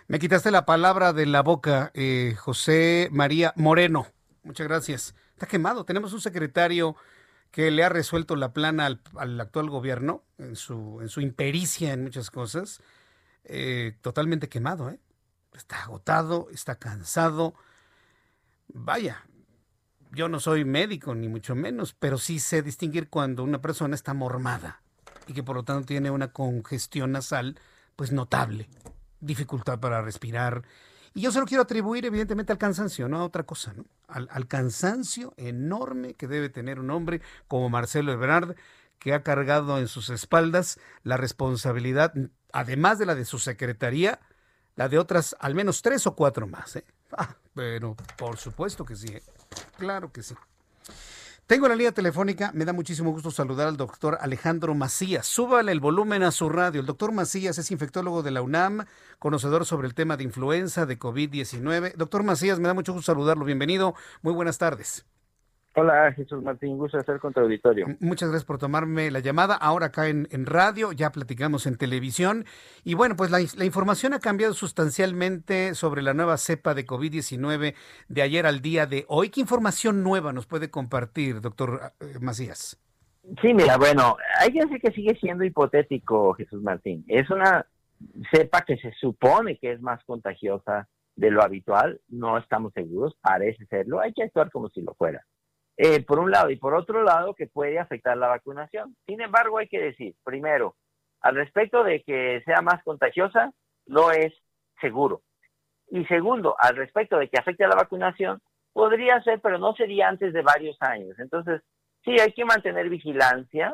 Me quitaste la palabra de la boca, eh, José María Moreno. Muchas gracias. Está quemado. Tenemos un secretario que le ha resuelto la plana al, actual gobierno en su, en su impericia en muchas cosas. Eh, totalmente quemado, ¿eh? Está agotado, está cansado. Vaya, yo no soy médico, ni mucho menos, pero sí sé distinguir cuando una persona está mormada y que por lo tanto tiene una congestión nasal, pues notable, dificultad para respirar. Y yo se lo quiero atribuir evidentemente al cansancio, no a otra cosa, ¿no? Al, cansancio enorme que debe tener un hombre como Marcelo Ebrard, que ha cargado en sus espaldas la responsabilidad, además de la de su secretaría, la de otras al menos tres o cuatro más. ¿eh? Ah, pero por supuesto que sí. ¿eh? Claro que sí. Tengo la línea telefónica, me da muchísimo gusto saludar al doctor Alejandro Macías. Súbale el volumen a su radio. El doctor Macías es infectólogo de la UNAM, conocedor sobre el tema de influenza, de COVID-19. Doctor Macías, me da mucho gusto saludarlo. Bienvenido. Muy buenas tardes. Hola Jesús Martín, gusto estar con tu auditorio. Muchas gracias por tomarme la llamada. Ahora acá en, radio, ya platicamos en televisión. Y bueno, pues la, información ha cambiado sustancialmente sobre la nueva cepa de COVID-19 de ayer al día de hoy. ¿Qué información nueva nos puede compartir, doctor eh, Macías? Sí, mira, bueno, hay que decir que sigue siendo hipotético, Jesús Martín. Es una cepa que se supone que es más contagiosa de lo habitual. No estamos seguros, parece serlo. Hay que actuar como si lo fuera. Eh, por un lado, y por otro lado, que puede afectar la vacunación. Sin embargo, hay que decir, primero, al respecto de que sea más contagiosa, no es seguro. Y segundo, al respecto de que afecte a la vacunación, podría ser, pero no sería antes de varios años. Entonces, sí, hay que mantener vigilancia,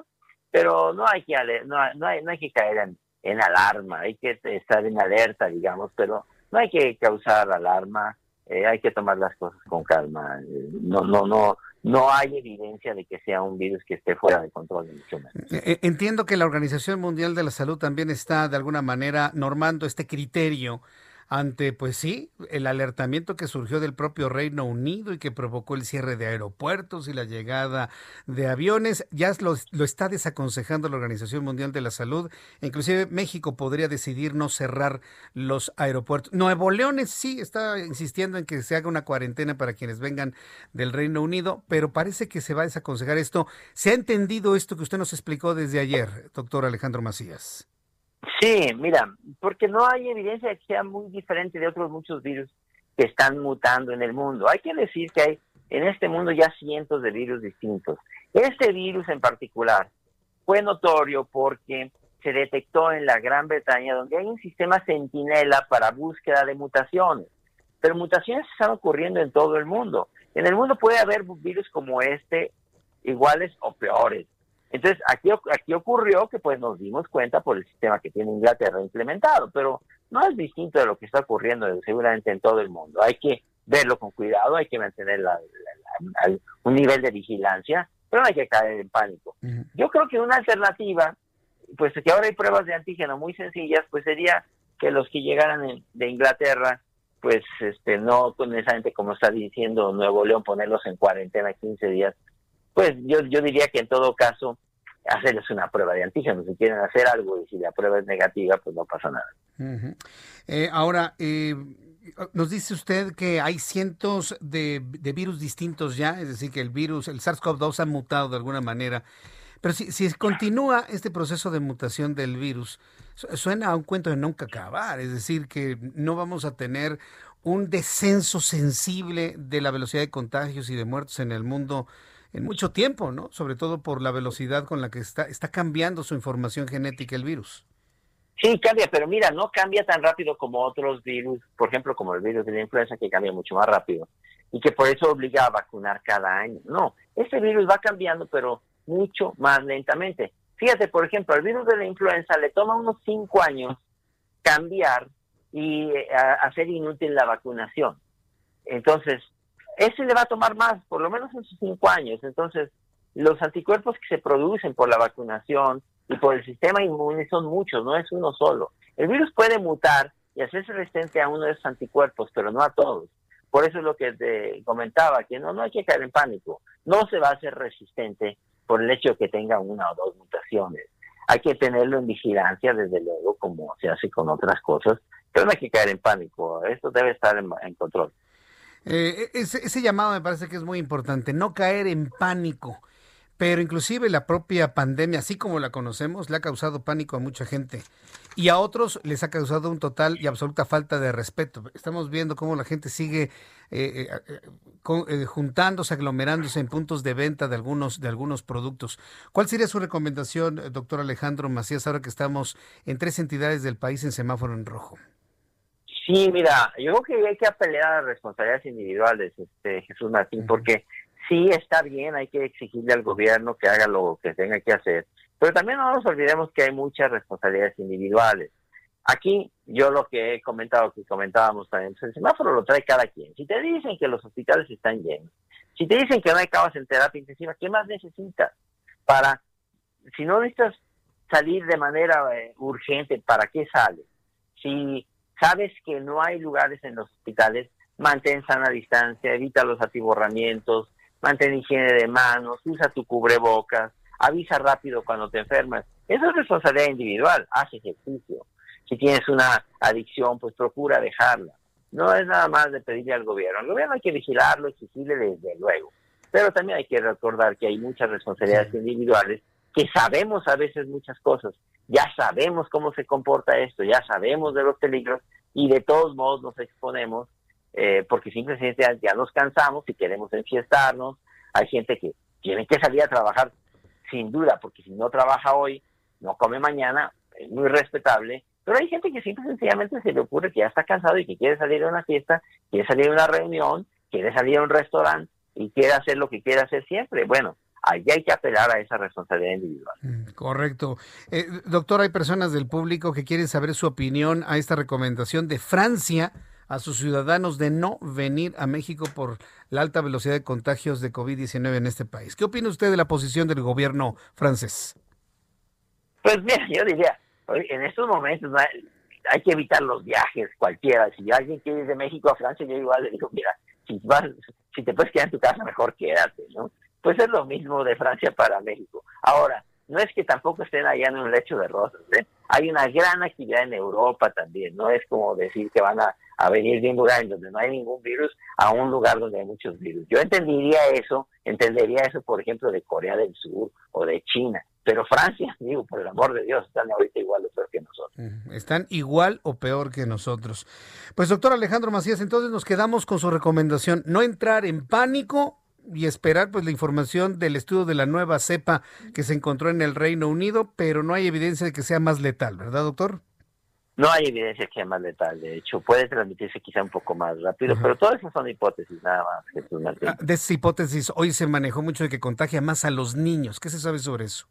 pero no hay que, no, hay, no hay que caer en, en alarma, hay que estar en alerta, digamos, pero no hay que causar alarma, eh, hay que tomar las cosas con calma. Eh, no, no, no, no hay evidencia de que sea un virus que esté fuera de control. Eh, eh, entiendo que la Organización Mundial de la Salud también está de alguna manera normando este criterio ante, pues sí, el alertamiento que surgió del propio Reino Unido y que provocó el cierre de aeropuertos y la llegada de aviones. Ya lo, está desaconsejando la Organización Mundial de la Salud. Inclusive México podría decidir no cerrar los aeropuertos. Nuevo León sí está insistiendo en que se haga una cuarentena para quienes vengan del Reino Unido, pero parece que se va a desaconsejar esto. ¿Se ha entendido esto que usted nos explicó desde ayer, doctor Alejandro Macías? Sí, mira, porque no hay evidencia de que sea muy diferente de otros muchos virus que están mutando en el mundo. Hay que decir que hay en este mundo ya cientos de virus distintos. Este virus en particular fue notorio porque se detectó en la Gran Bretaña, donde hay un sistema centinela para búsqueda de mutaciones. Pero mutaciones están ocurriendo en todo el mundo. En el mundo puede haber virus como este, iguales o peores. Entonces, aquí, aquí ocurrió que pues nos dimos cuenta por el sistema que tiene Inglaterra implementado, pero no es distinto de lo que está ocurriendo seguramente en todo el mundo. Hay que verlo con cuidado, hay que mantener un nivel de vigilancia, pero no hay que caer en pánico. Yo creo que una alternativa, pues que ahora hay pruebas de antígeno muy sencillas, pues sería que los que llegaran de Inglaterra, pues este no necesariamente como está diciendo Nuevo León, ponerlos en cuarentena 15 días, pues yo, yo diría que en todo caso hacerles una prueba de antígeno. Si quieren hacer algo y si la prueba es negativa, pues no pasa nada. Eh, ahora, eh, nos dice usted que hay cientos de, virus distintos ya, es decir, que el virus, el SARS-CoV-2 ha mutado de alguna manera. Pero si, si continúa este proceso de mutación del virus, suena a un cuento de nunca acabar, es decir, que no vamos a tener un descenso sensible de la velocidad de contagios y de muertos en el mundo en mucho tiempo, ¿no? Sobre todo por la velocidad con la que está, está cambiando su información genética el virus. Sí, cambia, pero mira, no cambia tan rápido como otros virus, por ejemplo, como el virus de la influenza, que cambia mucho más rápido y que por eso obliga a vacunar cada año. No, este virus va cambiando, pero mucho más lentamente. Fíjate, por ejemplo, al virus de la influenza le toma unos cinco años cambiar y eh, hacer inútil la vacunación. Entonces, ese le va a tomar más, por lo menos en sus cinco años. Entonces, los anticuerpos que se producen por la vacunación y por el sistema inmune son muchos, no es uno solo. El virus puede mutar y hacerse resistente a uno de esos anticuerpos, pero no a todos. Por eso es lo que te comentaba, que no, no hay que caer en pánico. No se va a hacer resistente por el hecho de que tenga una o dos mutaciones. Hay que tenerlo en vigilancia, desde luego, como se hace con otras cosas, pero no hay que caer en pánico. Esto debe estar en, control. Eh, ese, ese llamado me parece que es muy importante, no caer en pánico pero inclusive la propia pandemia, así como la conocemos, le ha causado pánico a mucha gente y a otros les ha causado un total y absoluta falta de respeto. Estamos viendo cómo la gente sigue eh, eh, eh, juntándose, aglomerándose en puntos de venta de algunos, de algunos productos. ¿Cuál sería su recomendación, doctor Alejandro Macías, ahora que estamos en tres entidades del país en semáforo en rojo? Sí, mira, yo creo que hay que apelar a las responsabilidades individuales, este Jesús Martín, porque sí está bien, hay que exigirle al gobierno que haga lo que tenga que hacer, pero también no nos olvidemos que hay muchas responsabilidades individuales. Aquí yo lo que he comentado, que comentábamos también, pues, el semáforo lo trae cada quien. Si te dicen que los hospitales están llenos, si te dicen que no hay camas en terapia intensiva, ¿qué más necesitas? Para, si no necesitas salir de manera eh, urgente, ¿para qué sales? Si sabes que no hay lugares en los hospitales, mantén sana distancia, evita los atiborramientos, mantén higiene de manos, usa tu cubrebocas, avisa rápido cuando te enfermas. Eso es responsabilidad individual, haz ejercicio. Si tienes una adicción, pues procura dejarla. No es nada más de pedirle al gobierno. Al gobierno hay que vigilarlo, exigirle desde luego. Pero también hay que recordar que hay muchas responsabilidades individuales que sabemos a veces muchas cosas. Ya sabemos cómo se comporta esto, ya sabemos de los peligros y de todos modos nos exponemos eh, porque simplemente ya nos cansamos y queremos enfiestarnos. Hay gente que tiene que salir a trabajar sin duda, porque si no trabaja hoy, no come mañana, es muy respetable. Pero hay gente que simple sencillamente se le ocurre que ya está cansado y que quiere salir a una fiesta, quiere salir a una reunión, quiere salir a un restaurante y quiere hacer lo que quiere hacer siempre. Bueno, ahí hay que apelar a esa responsabilidad individual. Mm, correcto. Eh, doctor, hay personas del público que quieren saber su opinión a esta recomendación de Francia a sus ciudadanos de no venir a México por la alta velocidad de contagios de COVID-19 en este país. ¿Qué opina usted de la posición del gobierno francés? Pues mira, yo diría, en estos momentos hay, que evitar los viajes cualquiera. Si alguien quiere ir de México a Francia, yo igual le digo, mira, si, vas, si te puedes quedar en tu casa, mejor quédate, ¿no? Pues es lo mismo de Francia para México. Ahora, no es que tampoco estén allá en un lecho de rosas, ¿eh? Hay una gran actividad en Europa también, no es como decir que van a a venir de un lugar en donde no hay ningún virus a un lugar donde hay muchos virus. Yo entendería eso, entendería eso, por ejemplo, de Corea del Sur o de China. Pero Francia, digo, por el amor de Dios, están ahorita igual o peor que nosotros. Están igual o peor que nosotros. Pues doctor Alejandro Macías, entonces nos quedamos con su recomendación, no entrar en pánico y esperar pues la información del estudio de la nueva cepa que se encontró en el Reino Unido, pero no hay evidencia de que sea más letal, ¿verdad, doctor? No hay evidencia que sea más letal, de hecho, puede transmitirse quizá un poco más rápido, pero todas esas son hipótesis, nada más, Jesús Martín. Ah, de esa hipótesis, hoy se manejó mucho de que contagia más a los niños. ¿Qué se sabe sobre eso?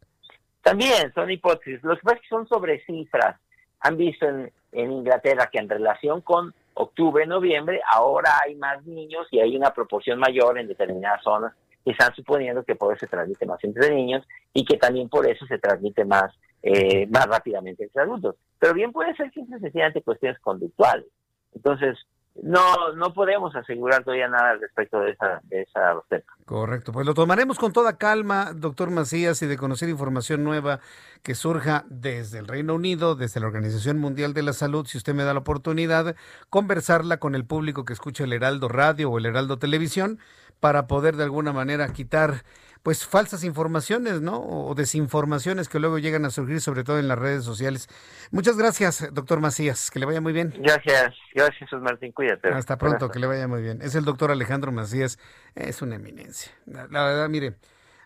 También son hipótesis. Los que que son sobre cifras. Han visto en, en Inglaterra que en relación con octubre, noviembre, ahora hay más niños y hay una proporción mayor en determinadas zonas que están suponiendo que por eso se transmite más entre niños y que también por eso se transmite más eh, más rápidamente entre adultos. Pero bien puede ser que sencillamente cuestiones conductuales. Entonces, no, no podemos asegurar todavía nada respecto de esa, de esa receta. Correcto, pues lo tomaremos con toda calma, doctor Macías, y de conocer información nueva que surja desde el Reino Unido, desde la Organización Mundial de la Salud, si usted me da la oportunidad, conversarla con el público que escucha el Heraldo Radio o el Heraldo Televisión, para poder de alguna manera quitar pues falsas informaciones, ¿no? O desinformaciones que luego llegan a surgir, sobre todo en las redes sociales. Muchas gracias, doctor Macías. Que le vaya muy bien. Gracias, gracias, Jesús Martín. Cuídate. Hasta pronto, que le vaya muy bien. Es el doctor Alejandro Macías. Es una eminencia. La, verdad, mire,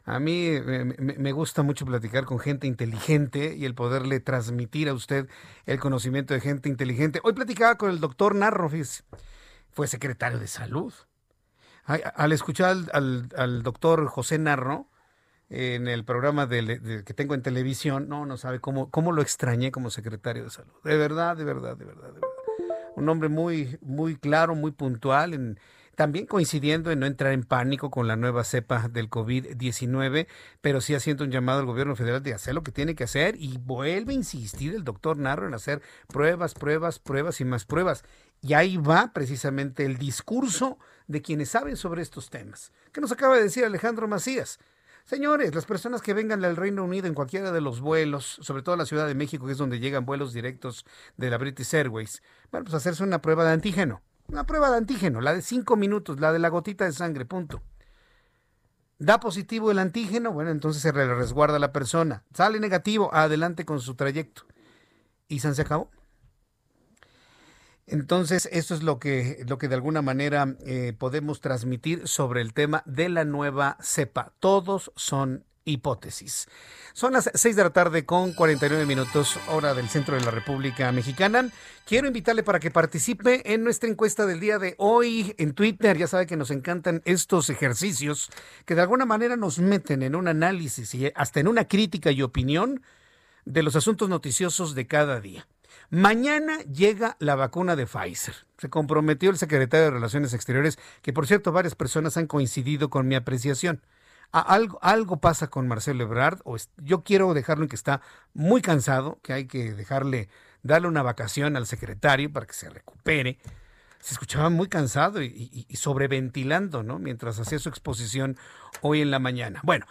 a mí me, gusta mucho platicar con gente inteligente y el poderle transmitir a usted el conocimiento de gente inteligente. Hoy platicaba con el doctor Narrofis. Fue secretario de salud al escuchar al, doctor José Narro, en el programa de, que tengo en televisión, no, no sabe cómo, cómo lo extrañé como secretario de salud. De verdad, de verdad, de verdad, de verdad. Un hombre muy, muy claro, muy puntual, en, también coincidiendo en no entrar en pánico con la nueva cepa del COVID-19, pero sí haciendo un llamado al gobierno federal de hacer lo que tiene que hacer y vuelve a insistir el doctor Narro en hacer pruebas, pruebas, pruebas y más pruebas. Y ahí va precisamente el discurso de quienes saben sobre estos temas. ¿Qué nos acaba de decir Alejandro Macías? Señores, las personas que vengan del Reino Unido en cualquiera de los vuelos, sobre todo a la Ciudad de México, que es donde llegan vuelos directos de la British Airways, bueno, pues hacerse una prueba de antígeno. Una prueba de antígeno, la de cinco minutos, la de la gotita de sangre, punto. Da positivo el antígeno, bueno, entonces se resguarda la persona. Sale negativo, adelante con su trayecto. Y se acabó. Entonces, eso es lo que, lo que de alguna manera eh, podemos transmitir sobre el tema de la nueva cepa. Todos son hipótesis. Son las 6 de la tarde con 49 minutos, hora del centro de la República Mexicana. Quiero invitarle para que participe en nuestra encuesta del día de hoy en Twitter. Ya sabe que nos encantan estos ejercicios que de alguna manera nos meten en un análisis y hasta en una crítica y opinión de los asuntos noticiosos de cada día. Mañana llega la vacuna de Pfizer. Se comprometió el secretario de Relaciones Exteriores, que por cierto varias personas han coincidido con mi apreciación. algo, pasa con Marcelo Ebrard, o yo quiero dejarlo en que está muy cansado, que hay que dejarle, darle una vacación al secretario para que se recupere. Se escuchaba muy cansado y, y sobreventilando, ¿no? Mientras hacía su exposición hoy en la mañana. Bueno,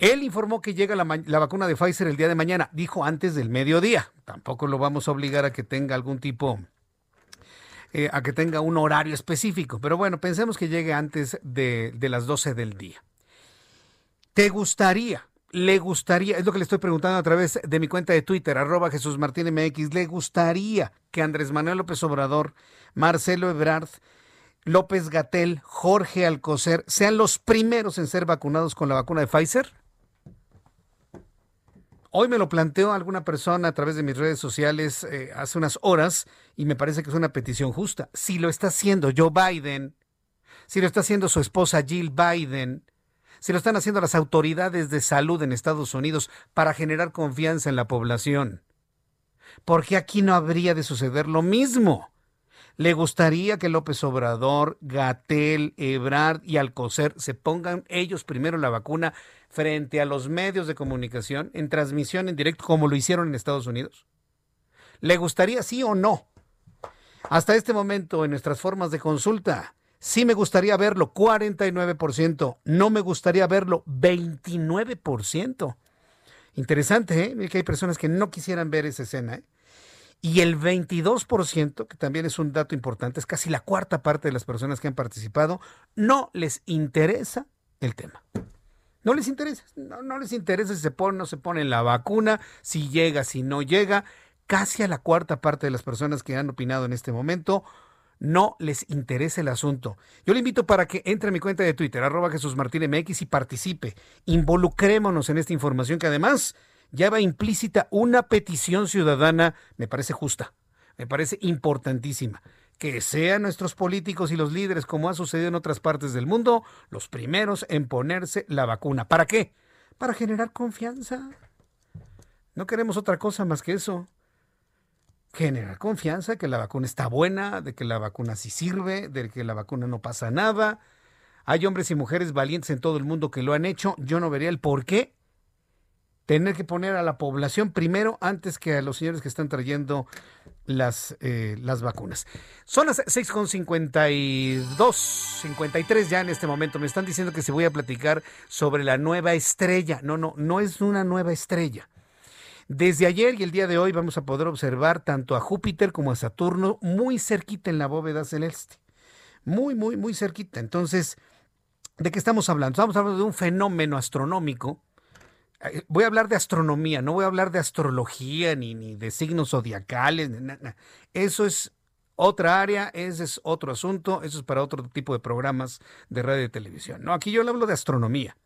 él informó que llega la, vacuna de Pfizer el día de mañana, dijo antes del mediodía. Tampoco lo vamos a obligar a que tenga algún tipo, eh, a que tenga un horario específico. Pero bueno, pensemos que llegue antes de, de las 12 del día. ¿Te gustaría? ¿Le gustaría? Es lo que le estoy preguntando a través de mi cuenta de Twitter, arroba Jesús Martín MX. ¿Le gustaría que Andrés Manuel López Obrador, Marcelo Ebrard, López Gatel, Jorge Alcocer sean los primeros en ser vacunados con la vacuna de Pfizer? Hoy me lo planteó alguna persona a través de mis redes sociales eh, hace unas horas y me parece que es una petición justa. Si lo está haciendo Joe Biden, si lo está haciendo su esposa Jill Biden, si lo están haciendo las autoridades de salud en Estados Unidos para generar confianza en la población, ¿por qué aquí no habría de suceder lo mismo? ¿Le gustaría que López Obrador, Gatel, Ebrard y Alcocer se pongan ellos primero la vacuna frente a los medios de comunicación en transmisión en directo como lo hicieron en Estados Unidos? ¿Le gustaría sí o no? Hasta este momento en nuestras formas de consulta, sí me gustaría verlo 49%, no me gustaría verlo 29%. Interesante, ¿eh? que hay personas que no quisieran ver esa escena. ¿eh? Y el 22%, que también es un dato importante, es casi la cuarta parte de las personas que han participado, no les interesa el tema. No les interesa, no, les interesa si se pone o no se pone la vacuna, si llega, si no llega. Casi a la cuarta parte de las personas que han opinado en este momento no les interesa el asunto. Yo le invito para que entre a mi cuenta de Twitter, arroba Jesús Martín MX y participe. Involucrémonos en esta información que además ya va implícita una petición ciudadana, me parece justa, me parece importantísima. Que sean nuestros políticos y los líderes, como ha sucedido en otras partes del mundo, los primeros en ponerse la vacuna. ¿Para qué? Para generar confianza. No queremos otra cosa más que eso. Generar confianza, que la vacuna está buena, de que la vacuna sí sirve, de que la vacuna no pasa nada. Hay hombres y mujeres valientes en todo el mundo que lo han hecho. Yo no vería el por qué tener que poner a la población primero antes que a los señores que están trayendo las, eh, las vacunas. Son las 6.52, 53 ya en este momento. Me están diciendo que se voy a platicar sobre la nueva estrella. No, no, no es una nueva estrella. Desde ayer y el día de hoy vamos a poder observar tanto a Júpiter como a Saturno muy cerquita en la bóveda celeste. Muy, muy, muy cerquita. Entonces, ¿de qué estamos hablando? Estamos hablando de un fenómeno astronómico voy a hablar de astronomía, no voy a hablar de astrología ni, ni de signos zodiacales. Eso es otra área, ese es otro asunto, eso es para otro tipo de programas de radio y televisión. No, aquí yo le hablo de astronomía.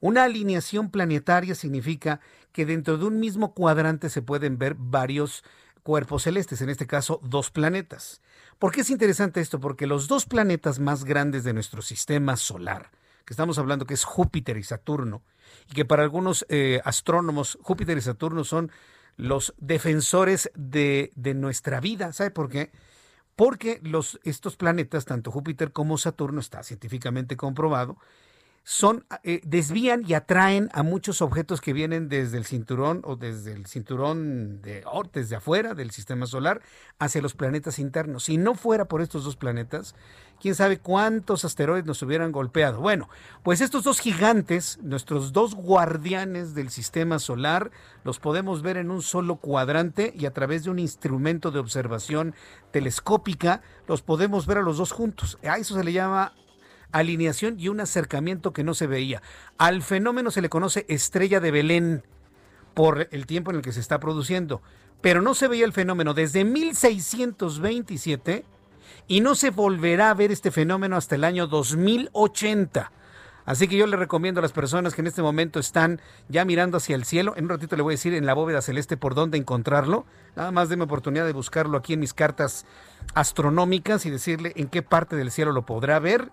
Una alineación planetaria significa que dentro de un mismo cuadrante se pueden ver varios cuerpos celestes, en este caso dos planetas. ¿Por qué es interesante esto? Porque los dos planetas más grandes de nuestro sistema solar, que estamos hablando que es Júpiter y Saturno, y que para algunos eh, astrónomos Júpiter y Saturno son los defensores de, de nuestra vida. ¿Sabe por qué? Porque los, estos planetas, tanto Júpiter como Saturno, está científicamente comprobado, son, eh, desvían y atraen a muchos objetos que vienen desde el cinturón o desde el cinturón de oh, desde afuera del sistema solar hacia los planetas internos. Si no fuera por estos dos planetas, quién sabe cuántos asteroides nos hubieran golpeado. Bueno, pues estos dos gigantes, nuestros dos guardianes del sistema solar, los podemos ver en un solo cuadrante y a través de un instrumento de observación telescópica, los podemos ver a los dos juntos. A eso se le llama alineación y un acercamiento que no se veía. Al fenómeno se le conoce estrella de Belén por el tiempo en el que se está produciendo, pero no se veía el fenómeno desde 1627 y no se volverá a ver este fenómeno hasta el año 2080. Así que yo le recomiendo a las personas que en este momento están ya mirando hacia el cielo, en un ratito le voy a decir en la bóveda celeste por dónde encontrarlo, nada más déme oportunidad de buscarlo aquí en mis cartas astronómicas y decirle en qué parte del cielo lo podrá ver.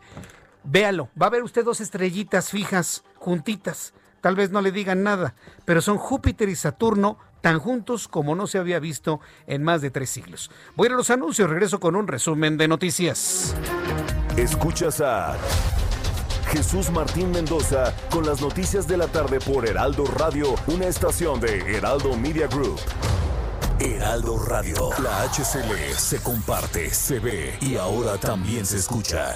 Véalo, va a ver usted dos estrellitas fijas, juntitas. Tal vez no le digan nada, pero son Júpiter y Saturno tan juntos como no se había visto en más de tres siglos. Voy a los anuncios, regreso con un resumen de noticias. Escuchas a Jesús Martín Mendoza con las noticias de la tarde por Heraldo Radio, una estación de Heraldo Media Group. Heraldo Radio, la HCL se comparte, se ve y ahora también se escucha.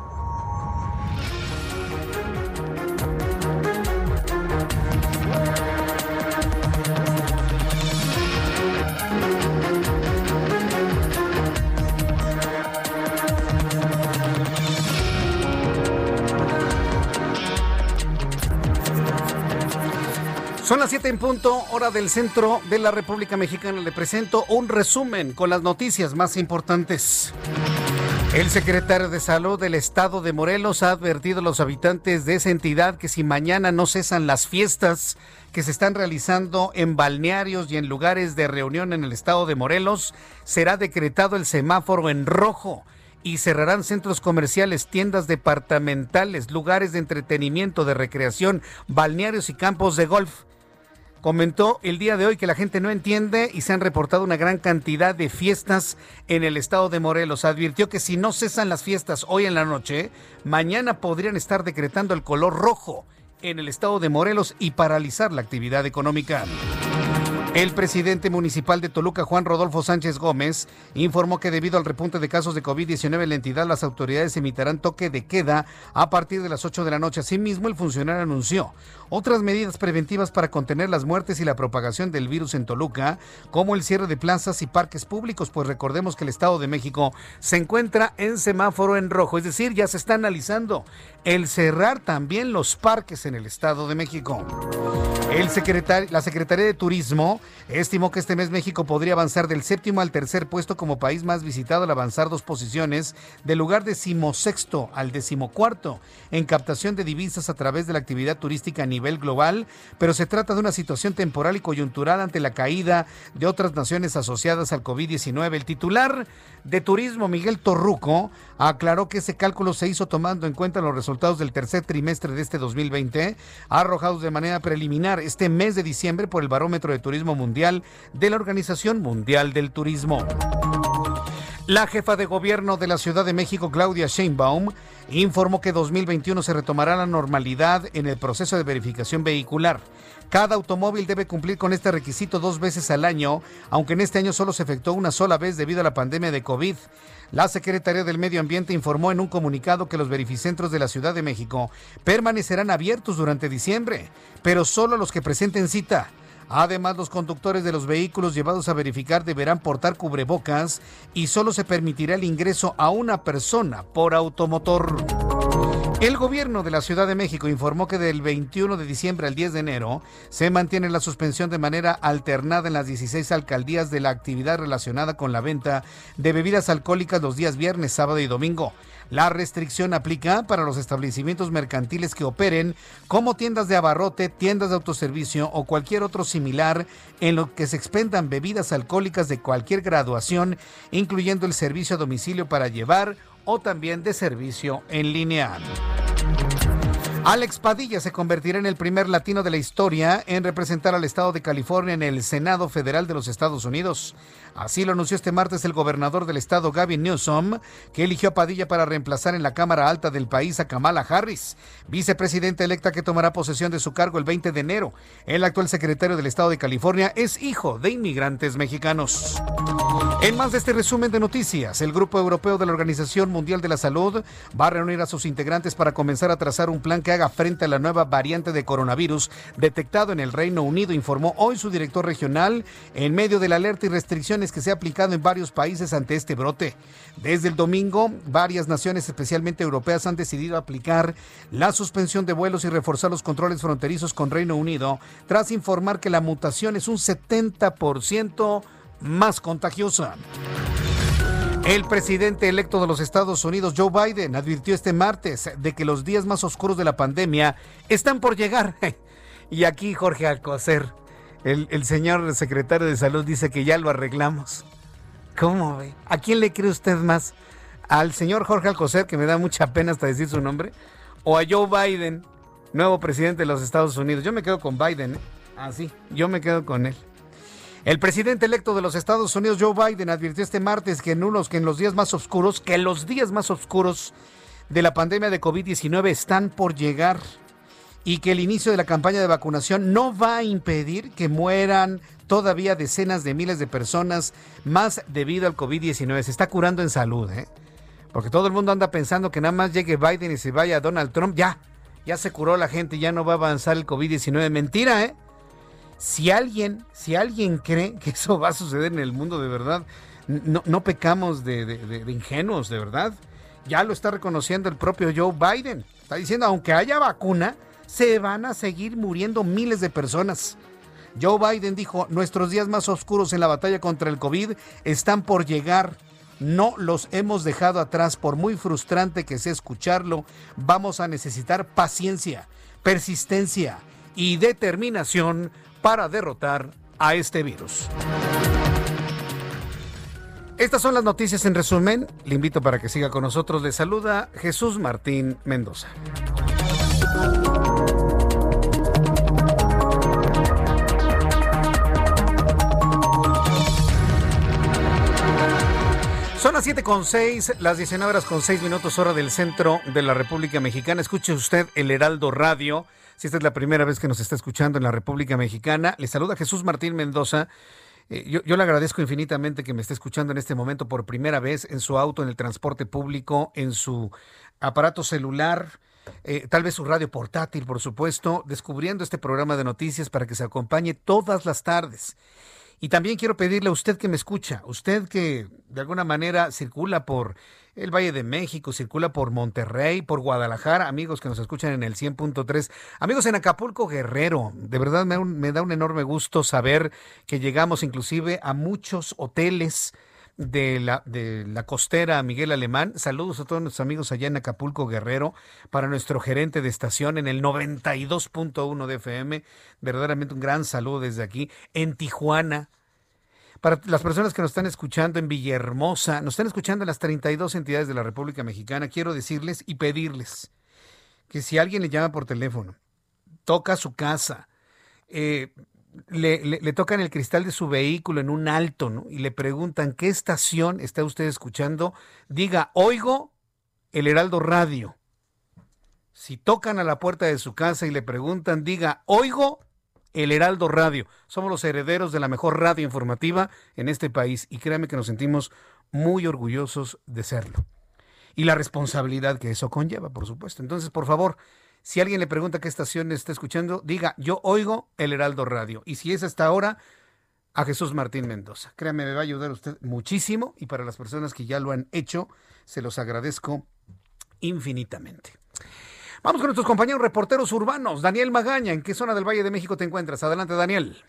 Son las 7 en punto, hora del centro de la República Mexicana. Le presento un resumen con las noticias más importantes. El secretario de Salud del Estado de Morelos ha advertido a los habitantes de esa entidad que si mañana no cesan las fiestas que se están realizando en balnearios y en lugares de reunión en el Estado de Morelos, será decretado el semáforo en rojo y cerrarán centros comerciales, tiendas departamentales, lugares de entretenimiento, de recreación, balnearios y campos de golf comentó el día de hoy que la gente no entiende y se han reportado una gran cantidad de fiestas en el estado de Morelos. Advirtió que si no cesan las fiestas hoy en la noche, mañana podrían estar decretando el color rojo en el estado de Morelos y paralizar la actividad económica. El presidente municipal de Toluca, Juan Rodolfo Sánchez Gómez, informó que debido al repunte de casos de COVID-19 en la entidad, las autoridades emitirán toque de queda a partir de las 8 de la noche. Asimismo, el funcionario anunció otras medidas preventivas para contener las muertes y la propagación del virus en Toluca, como el cierre de plazas y parques públicos, pues recordemos que el Estado de México se encuentra en semáforo en rojo, es decir, ya se está analizando el cerrar también los parques en el Estado de México. La Secretaría de Turismo estimó que este mes México podría avanzar del séptimo al tercer puesto como país más visitado al avanzar dos posiciones, del lugar decimosexto al decimocuarto en captación de divisas a través de la actividad turística a nivel global, pero se trata de una situación temporal y coyuntural ante la caída de otras naciones asociadas al COVID-19. El titular de Turismo, Miguel Torruco, aclaró que ese cálculo se hizo tomando en cuenta los resultados del tercer trimestre de este 2020, arrojados de manera preliminar este mes de diciembre por el Barómetro de Turismo Mundial de la Organización Mundial del Turismo. La jefa de gobierno de la Ciudad de México, Claudia Sheinbaum, informó que 2021 se retomará la normalidad en el proceso de verificación vehicular. Cada automóvil debe cumplir con este requisito dos veces al año, aunque en este año solo se efectuó una sola vez debido a la pandemia de COVID. La Secretaría del Medio Ambiente informó en un comunicado que los verificentros de la Ciudad de México permanecerán abiertos durante diciembre, pero solo los que presenten cita. Además, los conductores de los vehículos llevados a verificar deberán portar cubrebocas y solo se permitirá el ingreso a una persona por automotor. El gobierno de la Ciudad de México informó que del 21 de diciembre al 10 de enero se mantiene la suspensión de manera alternada en las 16 alcaldías de la actividad relacionada con la venta de bebidas alcohólicas los días viernes, sábado y domingo. La restricción aplica para los establecimientos mercantiles que operen como tiendas de abarrote, tiendas de autoservicio o cualquier otro similar en lo que se expendan bebidas alcohólicas de cualquier graduación, incluyendo el servicio a domicilio para llevar o también de servicio en línea. Alex Padilla se convertirá en el primer latino de la historia en representar al estado de California en el Senado Federal de los Estados Unidos. Así lo anunció este martes el gobernador del estado, Gavin Newsom, que eligió a Padilla para reemplazar en la Cámara Alta del país a Kamala Harris, vicepresidenta electa que tomará posesión de su cargo el 20 de enero. El actual secretario del estado de California es hijo de inmigrantes mexicanos. En más de este resumen de noticias, el Grupo Europeo de la Organización Mundial de la Salud va a reunir a sus integrantes para comenzar a trazar un plan que haga frente a la nueva variante de coronavirus detectado en el Reino Unido, informó hoy su director regional en medio de la alerta y que se ha aplicado en varios países ante este brote. Desde el domingo, varias naciones, especialmente europeas, han decidido aplicar la suspensión de vuelos y reforzar los controles fronterizos con Reino Unido, tras informar que la mutación es un 70% más contagiosa. El presidente electo de los Estados Unidos, Joe Biden, advirtió este martes de que los días más oscuros de la pandemia están por llegar. Y aquí Jorge Alcocer, el, el señor secretario de Salud, dice que ya lo arreglamos. ¿Cómo ve? ¿A quién le cree usted más? ¿Al señor Jorge Alcocer, que me da mucha pena hasta decir su nombre? ¿O a Joe Biden, nuevo presidente de los Estados Unidos? Yo me quedo con Biden, ¿eh? Así, yo me quedo con él. El presidente electo de los Estados Unidos, Joe Biden, advirtió este martes que en unos que en los días más oscuros, que los días más oscuros de la pandemia de COVID-19 están por llegar y que el inicio de la campaña de vacunación no va a impedir que mueran todavía decenas de miles de personas más debido al COVID-19. Se está curando en salud, ¿eh? Porque todo el mundo anda pensando que nada más llegue Biden y se vaya Donald Trump, ya, ya se curó la gente, ya no va a avanzar el COVID-19. Mentira, ¿eh? Si alguien, si alguien cree que eso va a suceder en el mundo de verdad, no, no pecamos de, ingenuos, de verdad. Ya lo está reconociendo el propio Joe Biden. Está diciendo, aunque haya vacuna, se van a seguir muriendo miles de personas. Joe Biden dijo, nuestros días más oscuros en la batalla contra el COVID están por llegar. No los hemos dejado atrás, por muy frustrante que sea escucharlo. Vamos a necesitar paciencia, persistencia y determinación para derrotar a este virus. Estas son las noticias en resumen. Le invito para que siga con nosotros. Le saluda Jesús Martín Mendoza. Son las 7 con 6, las 19 horas con 6 minutos hora del centro de la República Mexicana. Escuche usted el Heraldo Radio. Si esta es la primera vez que nos está escuchando en la República Mexicana, le saluda Jesús Martín Mendoza. Eh, yo, le agradezco infinitamente que me esté escuchando en este momento por primera vez en su auto, en el transporte público, en su aparato celular, eh, tal vez su radio portátil, por supuesto, descubriendo este programa de noticias para que se acompañe todas las tardes. Y también quiero pedirle a usted que me escucha, usted que de alguna manera circula por el Valle de México, circula por Monterrey, por Guadalajara, amigos que nos escuchan en el 100.3, amigos en Acapulco Guerrero, de verdad me, me, da un enorme gusto saber que llegamos inclusive a muchos hoteles de la, de la costera Miguel Alemán. Saludos a todos nuestros amigos allá en Acapulco Guerrero, para nuestro gerente de estación en el 92.1 de FM, verdaderamente un gran saludo desde aquí, en Tijuana, para las personas que nos están escuchando en Villahermosa, nos están escuchando en las 32 entidades de la República Mexicana, quiero decirles y pedirles que si alguien le llama por teléfono, toca su casa, eh, le, le, le, tocan el cristal de su vehículo en un alto ¿no? y le preguntan qué estación está usted escuchando, diga, oigo el Heraldo Radio. Si tocan a la puerta de su casa y le preguntan, diga, oigo el Heraldo Radio. Somos los herederos de la mejor radio informativa en este país y créame que nos sentimos muy orgullosos de serlo. Y la responsabilidad que eso conlleva, por supuesto. Entonces, por favor, si alguien le pregunta qué estación está escuchando, diga, yo oigo el Heraldo Radio. Y si es hasta ahora, a Jesús Martín Mendoza. Créame, me va a ayudar usted muchísimo y para las personas que ya lo han hecho, se los agradezco infinitamente. Vamos con nuestros compañeros reporteros urbanos. Daniel Magaña, ¿en qué zona del Valle de México te encuentras? Adelante, Daniel.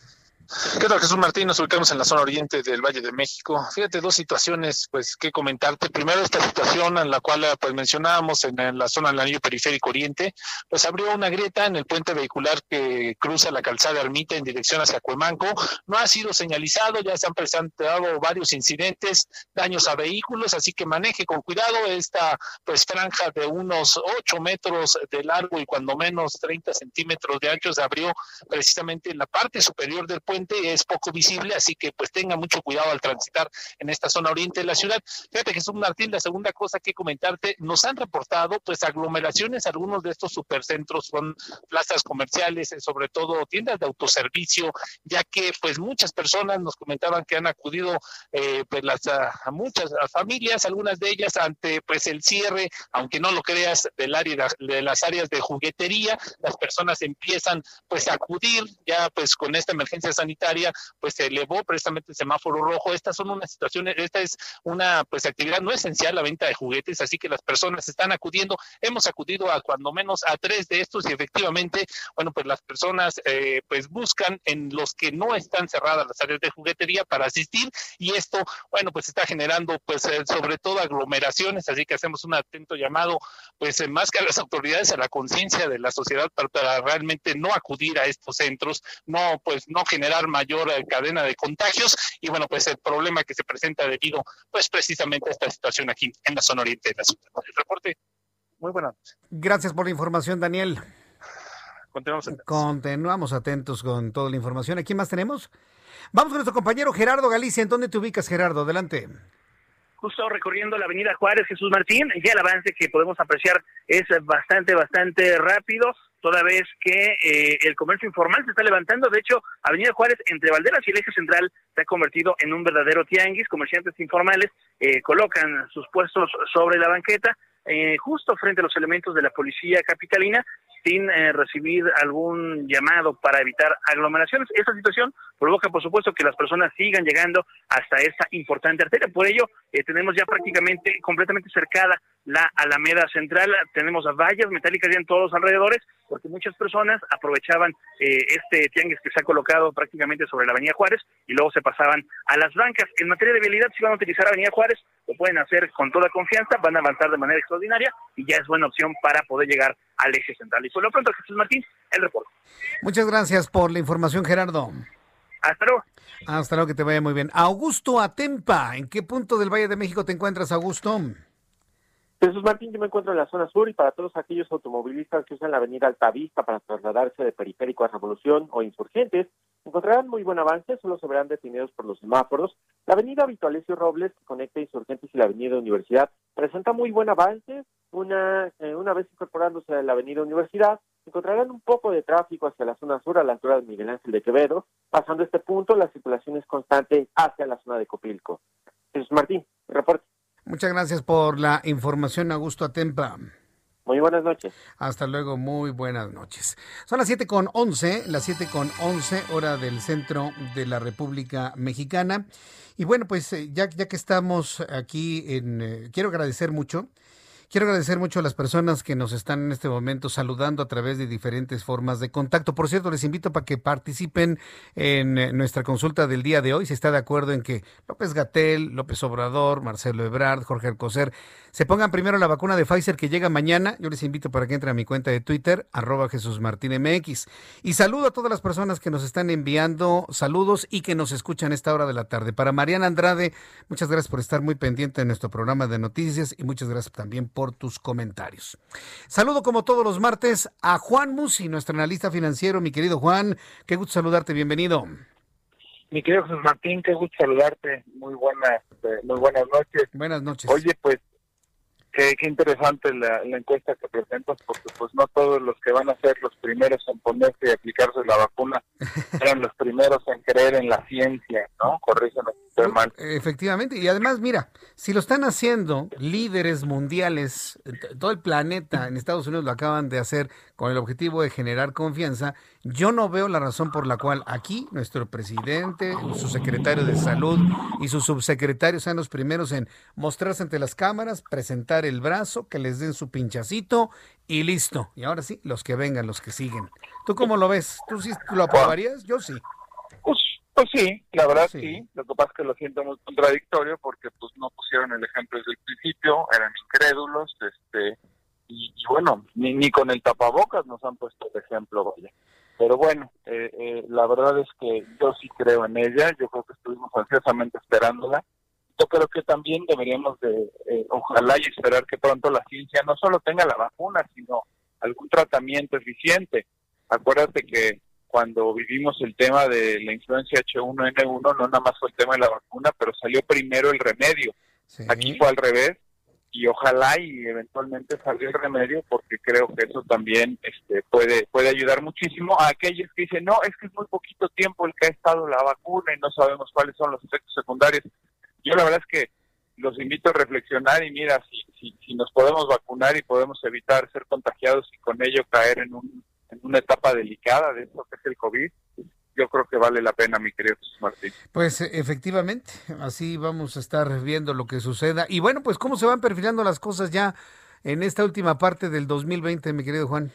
¿Qué tal, Jesús Martín? Nos ubicamos en la zona oriente del Valle de México. Fíjate, dos situaciones, pues, que comentarte. Primero, esta situación en la cual, pues, mencionábamos en, la zona del anillo periférico oriente, pues, abrió una grieta en el puente vehicular que cruza la calzada Ermita en dirección hacia Cuemanco. No ha sido señalizado, ya se han presentado varios incidentes, daños a vehículos, así que maneje con cuidado esta, pues, franja de unos 8 metros de largo y cuando menos 30 centímetros de ancho se abrió precisamente en la parte superior del puente es poco visible, así que pues tenga mucho cuidado al transitar en esta zona oriente de la ciudad. Fíjate Jesús Martín, la segunda cosa que comentarte, nos han reportado pues aglomeraciones, algunos de estos supercentros son plazas comerciales, eh, sobre todo tiendas de autoservicio, ya que pues muchas personas nos comentaban que han acudido eh, pues las, a, muchas familias, algunas de ellas ante pues el cierre, aunque no lo creas, del área de las áreas de juguetería, las personas empiezan pues a acudir ya pues con esta emergencia sanitaria, pues se elevó precisamente el semáforo rojo. Estas son unas situaciones, esta es una pues actividad no esencial, la venta de juguetes, así que las personas están acudiendo. Hemos acudido a cuando menos a tres de estos y efectivamente, bueno, pues las personas eh, pues buscan en los que no están cerradas las áreas de juguetería para asistir y esto, bueno, pues está generando pues eh, sobre todo aglomeraciones, así que hacemos un atento llamado pues eh, más que a las autoridades, a la conciencia de la sociedad para, para realmente no acudir a estos centros, no pues no generar mayor eh, cadena de contagios y bueno, pues el problema que se presenta debido pues precisamente a esta situación aquí en la zona oriente de la ciudad. El reporte, muy buenas Gracias por la información, Daniel. Continuamos atentos. Continuamos atentos con toda la información. ¿Aquí más tenemos? Vamos con nuestro compañero Gerardo Galicia. ¿En dónde te ubicas, Gerardo? Adelante justo recorriendo la avenida Juárez Jesús Martín, ya el avance que podemos apreciar es bastante, bastante rápido toda vez que eh, el comercio informal se está levantando. De hecho, Avenida Juárez, entre Valderas y el eje central, se ha convertido en un verdadero tianguis. Comerciantes informales eh, colocan sus puestos sobre la banqueta, eh, justo frente a los elementos de la policía capitalina, sin recibir algún llamado para evitar aglomeraciones. Esta situación provoca, por supuesto, que las personas sigan llegando hasta esta importante arteria. Por ello, tenemos ya prácticamente completamente cercada la Alameda Central. Tenemos vallas metálicas ya en todos los alrededores porque muchas personas aprovechaban eh, este tianguis que se ha colocado prácticamente sobre la Avenida Juárez y luego se pasaban a las bancas. En materia de vialidad, si van a utilizar Avenida Juárez, lo pueden hacer con toda confianza, van a avanzar de manera extraordinaria y ya es buena opción para poder llegar al eje central. Por lo pronto, Jesús Martín, el reporte. Muchas gracias por la información, Gerardo. Hasta luego. Hasta luego, que te vaya muy bien. Augusto Atempa, ¿en qué punto del Valle de México te encuentras, Augusto? Jesús Martín, yo me encuentro en la zona sur y para todos aquellos automovilistas que usan la avenida Altavista para trasladarse de Periférico a Revolución o Insurgentes, encontrarán muy buen avance, solo se verán detenidos por los semáforos. La avenida Vitualesio Robles, que conecta Insurgentes y la avenida Universidad, presenta muy buen avance. Una, eh, una vez incorporándose a la avenida Universidad, encontrarán un poco de tráfico hacia la zona sur, a la altura de Miguel Ángel de Quevedo. Pasando este punto, la circulación es constante hacia la zona de Copilco. Jesús Martín, reporte. Muchas gracias por la información, Augusto Atempa. Muy buenas noches. Hasta luego, muy buenas noches. Son las 7 con 11, las 7 con 11, hora del centro de la República Mexicana. Y bueno, pues eh, ya, que estamos aquí, en, eh, quiero agradecer mucho Quiero agradecer mucho a las personas que nos están en este momento saludando a través de diferentes formas de contacto. Por cierto, les invito para que participen en eh, nuestra consulta del día de hoy. Si está de acuerdo en que López Gatel, López Obrador, Marcelo Ebrard, Jorge Alcocer se pongan primero la vacuna de Pfizer que llega mañana. Yo les invito para que entren a mi cuenta de Twitter, arroba Jesús Martín MX. Y saludo a todas las personas que nos están enviando saludos y que nos escuchan a esta hora de la tarde. Para Mariana Andrade, muchas gracias por estar muy pendiente de nuestro programa de noticias y muchas gracias también por tus comentarios. Saludo como todos los martes a Juan Musi, nuestro analista financiero. Mi querido Juan, qué gusto saludarte, bienvenido. Mi querido Jesús Martín, qué gusto saludarte. Muy buenas, eh, muy buenas noches. Buenas noches. Oye, pues qué, qué interesante la, la, encuesta que presentas, porque pues no todos los que van a ser los primeros en ponerse y aplicarse la vacuna eran los primeros en creer en la ciencia, ¿no? Corrígeme si ver mal. Efectivamente, y además, mira, si lo están haciendo líderes mundiales, t- todo el planeta en Estados Unidos lo acaban de hacer con el objetivo de generar confianza, yo no veo la razón por la cual aquí nuestro presidente, su secretario de salud y sus subsecretarios sean los primeros en mostrarse ante las cámaras, presentar el brazo, que les den su pinchacito y listo. Y ahora sí, los que vengan, los que siguen. ¿Tú cómo lo ves? ¿Tú sí lo aprobarías? Yo sí. Pues, pues sí, la verdad sí. Lo que pasa es que lo siento muy contradictorio porque pues no pusieron el ejemplo desde el principio, eran incrédulos, este y, y bueno, ni, ni con el tapabocas nos han puesto el ejemplo, vaya. Pero bueno, eh, eh, la verdad es que yo sí creo en ella, yo creo que estuvimos ansiosamente esperándola. Yo creo que también deberíamos de, eh, ojalá y esperar que pronto la ciencia no solo tenga la vacuna, sino algún tratamiento eficiente. Acuérdate que cuando vivimos el tema de la influencia H1N1, no nada más fue el tema de la vacuna, pero salió primero el remedio. Aquí fue al revés y ojalá y eventualmente salga el remedio porque creo que eso también este, puede puede ayudar muchísimo a aquellos que dicen no es que es muy poquito tiempo el que ha estado la vacuna y no sabemos cuáles son los efectos secundarios yo la verdad es que los invito a reflexionar y mira si, si, nos podemos vacunar y podemos evitar ser contagiados y con ello caer en, un, una etapa delicada de esto que es el COVID yo creo que vale la pena, mi querido Martín. Pues eh, efectivamente, así vamos a estar viendo lo que suceda. Y bueno, pues cómo se van perfilando las cosas ya en esta última parte del 2020, mi querido Juan.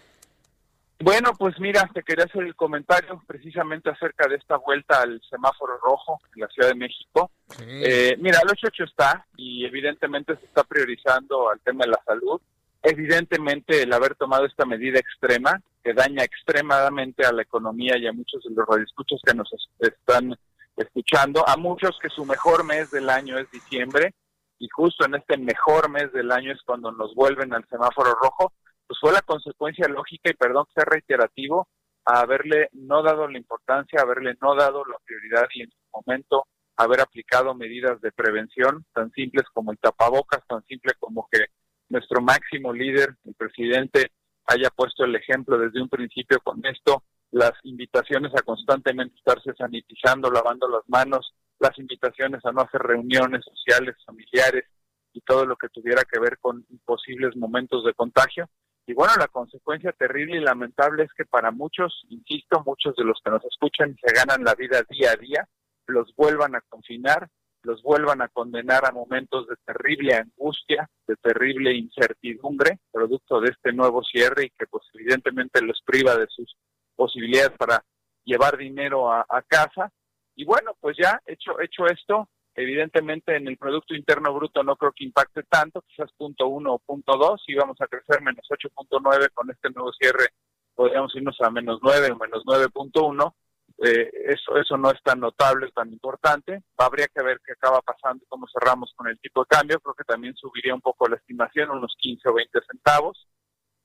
Bueno, pues mira, te quería hacer el comentario precisamente acerca de esta vuelta al semáforo rojo en la Ciudad de México. Eh, mira, el 88 está y evidentemente se está priorizando al tema de la salud. Evidentemente el haber tomado esta medida extrema que daña extremadamente a la economía y a muchos de los radioescuchos que nos es- están escuchando, a muchos que su mejor mes del año es diciembre y justo en este mejor mes del año es cuando nos vuelven al semáforo rojo, pues fue la consecuencia lógica y perdón que sea reiterativo a haberle no dado la importancia, haberle no dado la prioridad y en su momento haber aplicado medidas de prevención tan simples como el tapabocas, tan simple como que nuestro máximo líder, el presidente, haya puesto el ejemplo desde un principio con esto, las invitaciones a constantemente estarse sanitizando, lavando las manos, las invitaciones a no hacer reuniones sociales, familiares y todo lo que tuviera que ver con posibles momentos de contagio. Y bueno, la consecuencia terrible y lamentable es que para muchos, insisto, muchos de los que nos escuchan y se ganan la vida día a día, los vuelvan a confinar, los vuelvan a condenar a momentos de terrible angustia, de terrible incertidumbre, producto de este nuevo cierre y que pues evidentemente los priva de sus posibilidades para llevar dinero a, a casa. Y bueno, pues ya hecho, hecho esto, evidentemente en el Producto Interno Bruto no creo que impacte tanto, quizás punto uno o punto dos, y vamos a crecer menos 8.9 con este nuevo cierre, podríamos irnos a menos 9 o menos 9.1, eh, eso, eso no es tan notable, tan importante. Habría que ver qué acaba pasando, cómo cerramos con el tipo de cambio. Creo que también subiría un poco la estimación, unos 15 o 20 centavos.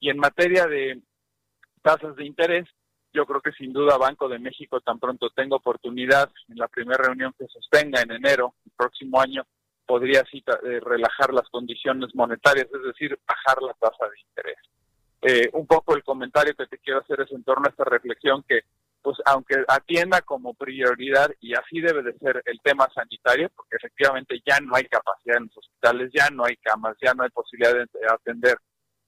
Y en materia de tasas de interés, yo creo que sin duda Banco de México tan pronto tenga oportunidad en la primera reunión que sostenga en enero el próximo año podría así eh, relajar las condiciones monetarias, es decir, bajar la tasa de interés. Eh, un poco el comentario que te quiero hacer es en torno a esta reflexión que pues aunque atienda como prioridad y así debe de ser el tema sanitario, porque efectivamente ya no hay capacidad en los hospitales, ya no hay camas, ya no hay posibilidad de atender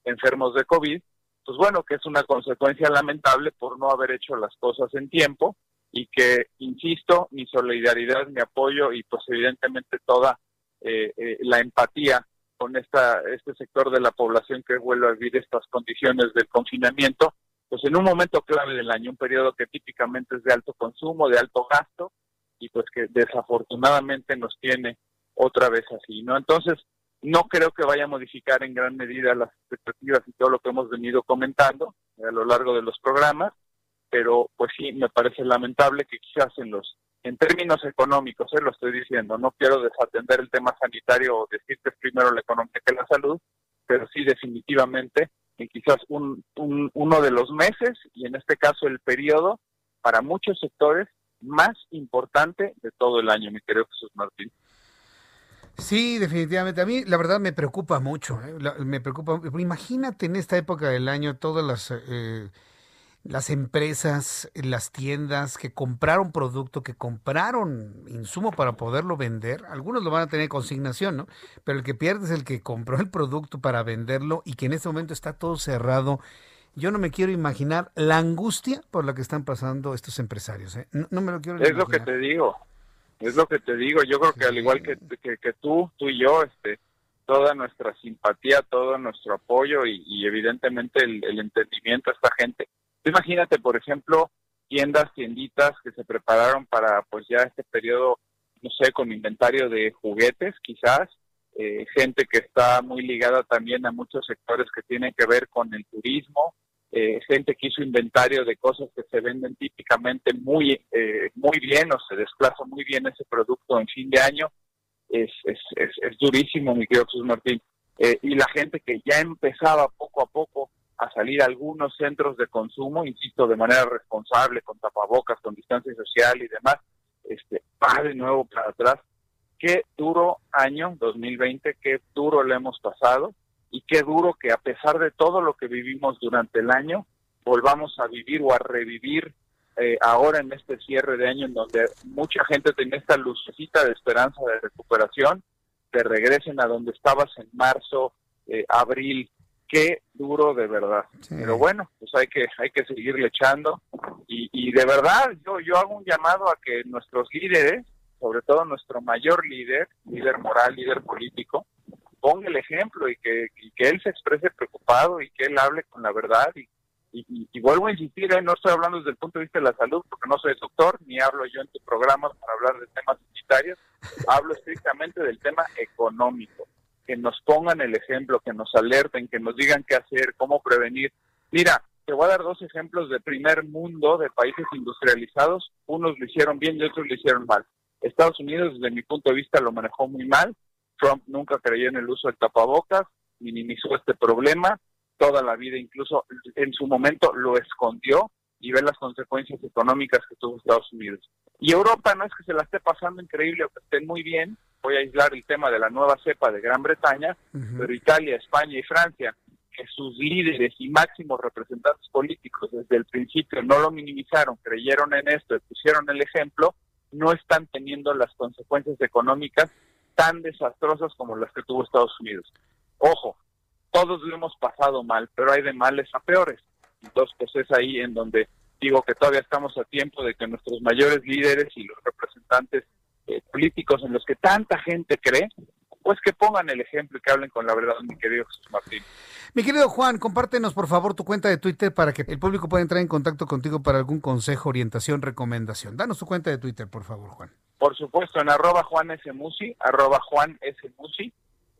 enfermos de COVID, pues bueno, que es una consecuencia lamentable por no haber hecho las cosas en tiempo y que, insisto, mi solidaridad, mi apoyo y pues evidentemente toda eh, eh, la empatía con esta, este sector de la población que vuelve a vivir estas condiciones del confinamiento, pues en un momento clave del año, un periodo que típicamente es de alto consumo, de alto gasto, y pues que desafortunadamente nos tiene otra vez así, ¿no? Entonces, no creo que vaya a modificar en gran medida las expectativas y todo lo que hemos venido comentando a lo largo de los programas, pero pues sí, me parece lamentable que quizás en los en términos económicos, eh, lo estoy diciendo, no quiero desatender el tema sanitario o decir que es primero la economía que la salud, pero sí definitivamente en quizás un, un, uno de los meses y en este caso el periodo para muchos sectores más importante de todo el año, mi querido Jesús Martín. Sí, definitivamente. A mí la verdad me preocupa mucho. ¿eh? La- me preocupa. Imagínate en esta época del año todas las... eh, las empresas, las tiendas que compraron producto, que compraron insumo para poderlo vender, algunos lo van a tener consignación, ¿no? Pero el que pierde es el que compró el producto para venderlo y que en este momento está todo cerrado. Yo no me quiero imaginar la angustia por la que están pasando estos empresarios. ¿eh? No, me lo quiero Es lo que te digo, es lo que te digo. Yo creo que al igual que, que, tú, tú y yo, este, toda nuestra simpatía, todo nuestro apoyo y, evidentemente el, el entendimiento a esta gente Imagínate, por ejemplo, tiendas, tienditas que se prepararon para pues ya este periodo, no sé, con inventario de juguetes quizás, eh, gente que está muy ligada también a muchos sectores que tienen que ver con el turismo, eh, gente que hizo inventario de cosas que se venden típicamente muy, eh, muy bien o se desplaza muy bien ese producto en fin de año, es, es, es, es durísimo, mi querido Jesús Martín. y la gente que ya empezaba poco a poco a salir a algunos centros de consumo, insisto, de manera responsable, con tapabocas, con distancia social y demás, este, va de nuevo para atrás. Qué duro año 2020, qué duro le hemos pasado y qué duro que a pesar de todo lo que vivimos durante el año, volvamos a vivir o a revivir eh, ahora en este cierre de año en donde mucha gente tiene esta lucecita de esperanza de recuperación, de regresen a donde estabas en marzo, eh, abril, qué duro de verdad. Pero bueno, pues hay que hay que seguirle echando y, y de verdad yo yo hago un llamado a que nuestros líderes, sobre todo nuestro mayor líder, líder moral, líder político, ponga el ejemplo y que, que él se exprese preocupado y que él hable con la verdad y, y, vuelvo a insistir, ¿eh? no estoy hablando desde el punto de vista de la salud, porque no soy doctor, ni hablo yo en tu programa para hablar de temas sanitarios, hablo estrictamente del tema económico que nos pongan el ejemplo, que nos alerten, que nos digan qué hacer, cómo prevenir. Mira, te voy a dar dos ejemplos de primer mundo, de países industrializados. Unos lo hicieron bien y otros lo hicieron mal. Estados Unidos, desde mi punto de vista, lo manejó muy mal. Trump nunca creyó en el uso del tapabocas, minimizó este problema. Toda la vida, incluso en su momento, lo escondió y ve las consecuencias económicas que tuvo Estados Unidos. Y Europa no es que se la esté pasando increíble o que estén muy bien, voy a aislar el tema de la nueva cepa de Gran Bretaña, pero Italia, España y Francia, que sus líderes y máximos representantes políticos desde el principio no lo minimizaron, creyeron en esto pusieron el ejemplo, no están teniendo las consecuencias económicas tan desastrosas como las que tuvo Estados Unidos. Ojo, todos lo hemos pasado mal, pero hay de males a peores. Entonces, pues es ahí en donde digo que todavía estamos a tiempo de que nuestros mayores líderes y los representantes eh, políticos en los que tanta gente cree, pues que pongan el ejemplo y que hablen con la verdad, mi querido Jesús Martín. Mi querido Juan, compártenos por favor tu cuenta de Twitter para que el público pueda entrar en contacto contigo para algún consejo, orientación, recomendación. Danos tu cuenta de Twitter, por favor, Juan. Por supuesto, en arroba Juan S. Musi, arroba Juan S.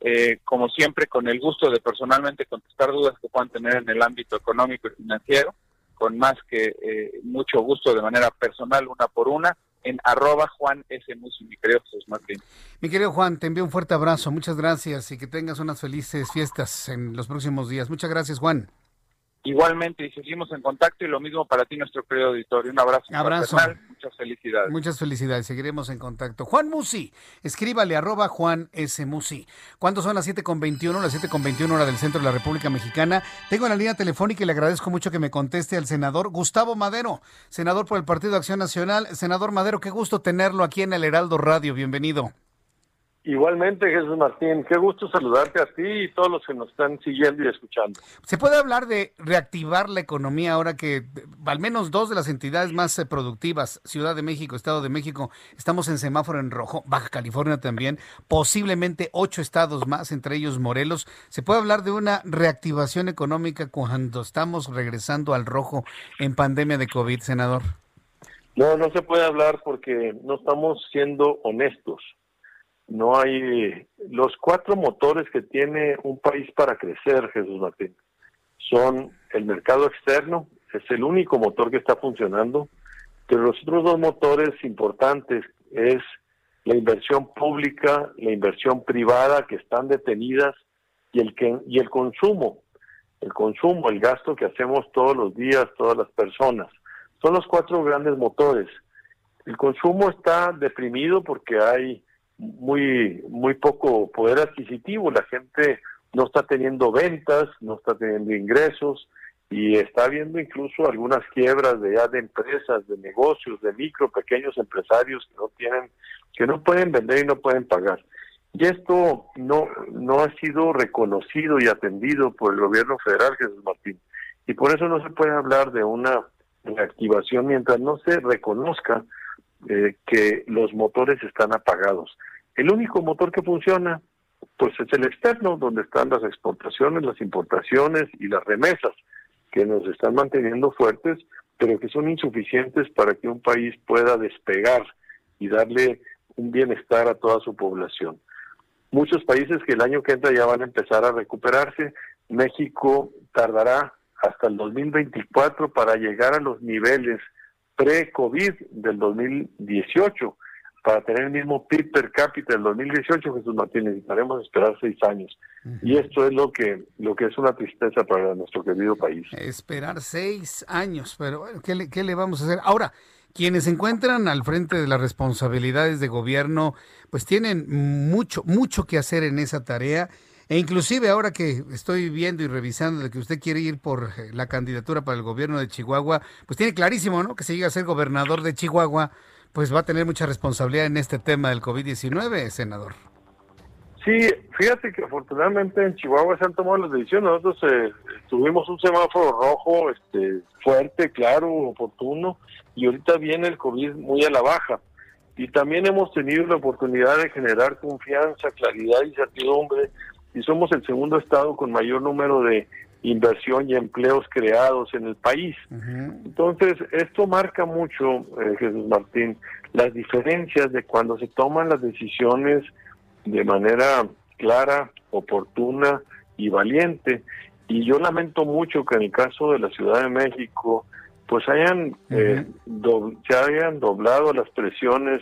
Eh, como siempre, con el gusto de personalmente contestar dudas que puedan tener en el ámbito económico y financiero, con más que eh, mucho gusto de manera personal, una por una en arroba Juan S. Musi, mi querido Jesús Martín. Mi querido Juan, te envío un fuerte abrazo, muchas gracias y que tengas unas felices fiestas en los próximos días. Muchas gracias, Juan. Igualmente, y seguimos en contacto y lo mismo para ti, nuestro querido auditorio. Un abrazo. Abrazo. Muchas felicidades. Muchas felicidades. Seguiremos en contacto. Juan Musi, escríbale arroba Juan S. Musi. ¿Cuándo son las 7.21? Las 7.21 hora del centro de la República Mexicana. Tengo en la línea telefónica y le agradezco mucho que me conteste al senador Gustavo Madero, senador por el Partido de Acción Nacional. Senador Madero, qué gusto tenerlo aquí en el Heraldo Radio. Bienvenido. Igualmente, Jesús Martín, qué gusto saludarte a ti y todos los que nos están siguiendo y escuchando. ¿Se puede hablar de reactivar la economía ahora que al menos dos de las entidades más eh, productivas, Ciudad de México, Estado de México, estamos en semáforo en rojo, Baja California también, posiblemente ocho estados más, entre ellos Morelos? ¿Se puede hablar de una reactivación económica cuando estamos regresando al rojo en pandemia de COVID, senador? No, no se puede hablar porque no estamos siendo honestos no hay los cuatro motores que tiene un país para crecer, Jesús Martín. Son el mercado externo, es el único motor que está funcionando, pero los otros dos motores importantes es la inversión pública, la inversión privada que están detenidas y el que, y el consumo, el consumo, el gasto que hacemos todos los días todas las personas. Son los cuatro grandes motores. El consumo está deprimido porque hay muy, muy poco poder adquisitivo. La gente no está teniendo ventas, no está teniendo ingresos y está habiendo incluso algunas quiebras de ya de empresas, de negocios, de micro, pequeños empresarios que no tienen, que no pueden vender y no pueden pagar. Y esto no, no ha sido reconocido y atendido por el gobierno federal, Jesús Martín. Y por eso no se puede hablar de una reactivación mientras no se reconozca eh, que los motores están apagados. El único motor que funciona, pues es el externo, donde están las exportaciones, las importaciones y las remesas, que nos están manteniendo fuertes, pero que son insuficientes para que un país pueda despegar y darle un bienestar a toda su población. Muchos países que el año que entra ya van a empezar a recuperarse. México tardará hasta el 2024 para llegar a los niveles pre-COVID del 2018 para tener el mismo PIB per cápita del 2018, Jesús Martín, necesitaremos esperar seis años. Y esto es lo que, lo que es una tristeza para nuestro querido país. Esperar seis años, pero bueno, ¿qué le, qué le vamos a hacer? Ahora, quienes se encuentran al frente de las responsabilidades de gobierno, pues tienen mucho, mucho que hacer en esa tarea. E inclusive ahora que estoy viendo y revisando de que usted quiere ir por eh, la candidatura para el gobierno de Chihuahua, pues tiene clarísimo, ¿no? Que si llega a ser gobernador de Chihuahua, pues va a tener mucha responsabilidad en este tema del COVID-19, senador. Sí, fíjate que afortunadamente en Chihuahua se han tomado las decisiones. Nosotros eh, tuvimos un semáforo rojo este, fuerte, claro, oportuno, y ahorita viene el COVID muy a la baja. Y también hemos tenido la oportunidad de generar confianza, claridad y certidumbre, y somos el segundo estado con mayor número de inversión y empleos creados en el país. Entonces, esto marca mucho, eh, Jesús Martín, las diferencias de cuando se toman las decisiones de manera clara, oportuna y valiente. Y yo lamento mucho que en el caso de la Ciudad de México, pues hayan eh, se hayan doblado las presiones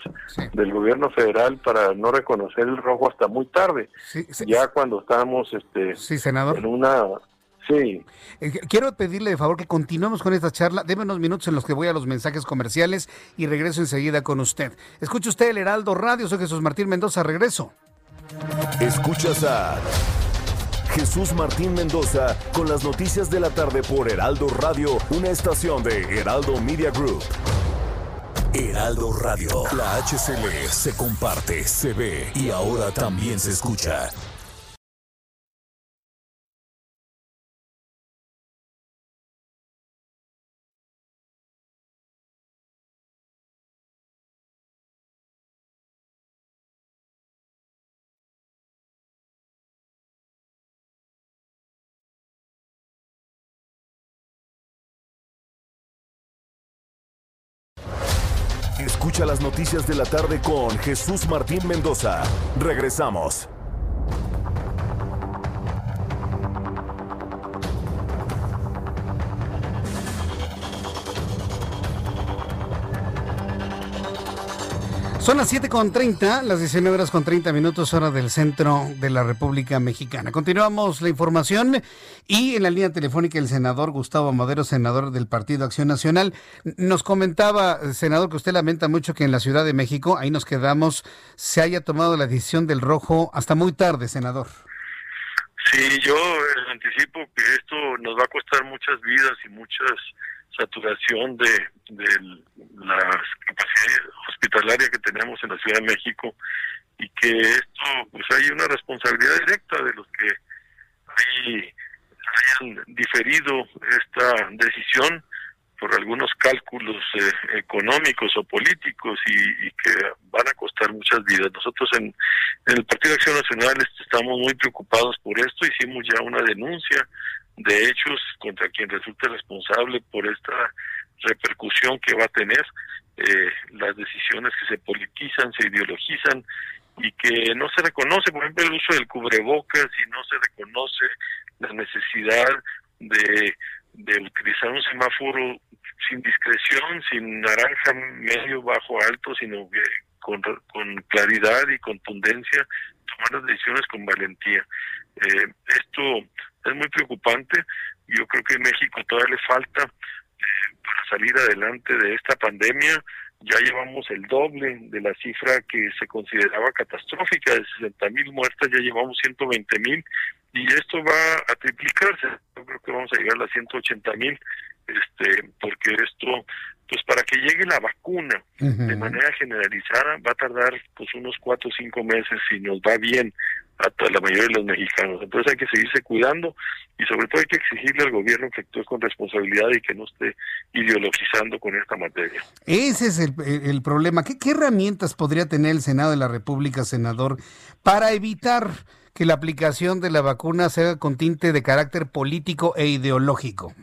del gobierno federal para no reconocer el rojo hasta muy tarde ya cuando estamos este senador. en una Sí. Eh, quiero pedirle de favor que continuemos con esta charla. Deme unos minutos en los que voy a los mensajes comerciales y regreso enseguida con usted. Escuche usted el Heraldo Radio. Soy Jesús Martín Mendoza. Regreso. Escuchas a Jesús Martín Mendoza con las noticias de la tarde por Heraldo Radio, una estación de Heraldo Media Group. Heraldo Radio, la HCL se comparte, se ve y ahora también se escucha. Las noticias de la tarde con Jesús Martín Mendoza. Regresamos. Son las 7.30, las 19 horas con 30 minutos, hora del centro de la República Mexicana. Continuamos la información y en la línea telefónica el senador Gustavo Madero, senador del Partido Acción Nacional, nos comentaba, senador, que usted lamenta mucho que en la Ciudad de México, ahí nos quedamos, se haya tomado la decisión del rojo hasta muy tarde, senador. Sí, yo anticipo que esto nos va a costar muchas vidas y muchas saturación de, de la capacidad hospitalaria que tenemos en la Ciudad de México y que esto, pues hay una responsabilidad directa de los que hayan diferido esta decisión por algunos cálculos eh, económicos o políticos y, que van a costar muchas vidas. Nosotros en, en el Partido de Acción Nacional estamos muy preocupados por esto, hicimos ya una denuncia de hechos contra quien resulte responsable por esta repercusión que va a tener eh, las decisiones que se politizan, se ideologizan y que no se reconoce, por ejemplo, el uso del cubrebocas y no se reconoce la necesidad de, de utilizar un semáforo sin discreción, sin naranja medio, bajo, alto, sino que con, claridad y contundencia tomar las decisiones con valentía. Eh, esto es muy preocupante. Yo creo que en México todavía le falta eh, para salir adelante de esta pandemia. Ya llevamos el doble de la cifra que se consideraba catastrófica de 60 mil muertes, ya llevamos 120 mil y esto va a triplicarse. Yo creo que vamos a llegar a las 180 mil, este, porque esto, pues para que llegue la vacuna de manera generalizada va a tardar pues unos cuatro o cinco meses si nos va bien a la mayoría de los mexicanos. Entonces hay que seguirse cuidando y sobre todo hay que exigirle al gobierno que actúe con responsabilidad y que no esté ideologizando con esta materia. Ese es el, el problema. ¿Qué, ¿Qué herramientas podría tener el Senado de la República, senador, para evitar que la aplicación de la vacuna sea con tinte de carácter político e ideológico?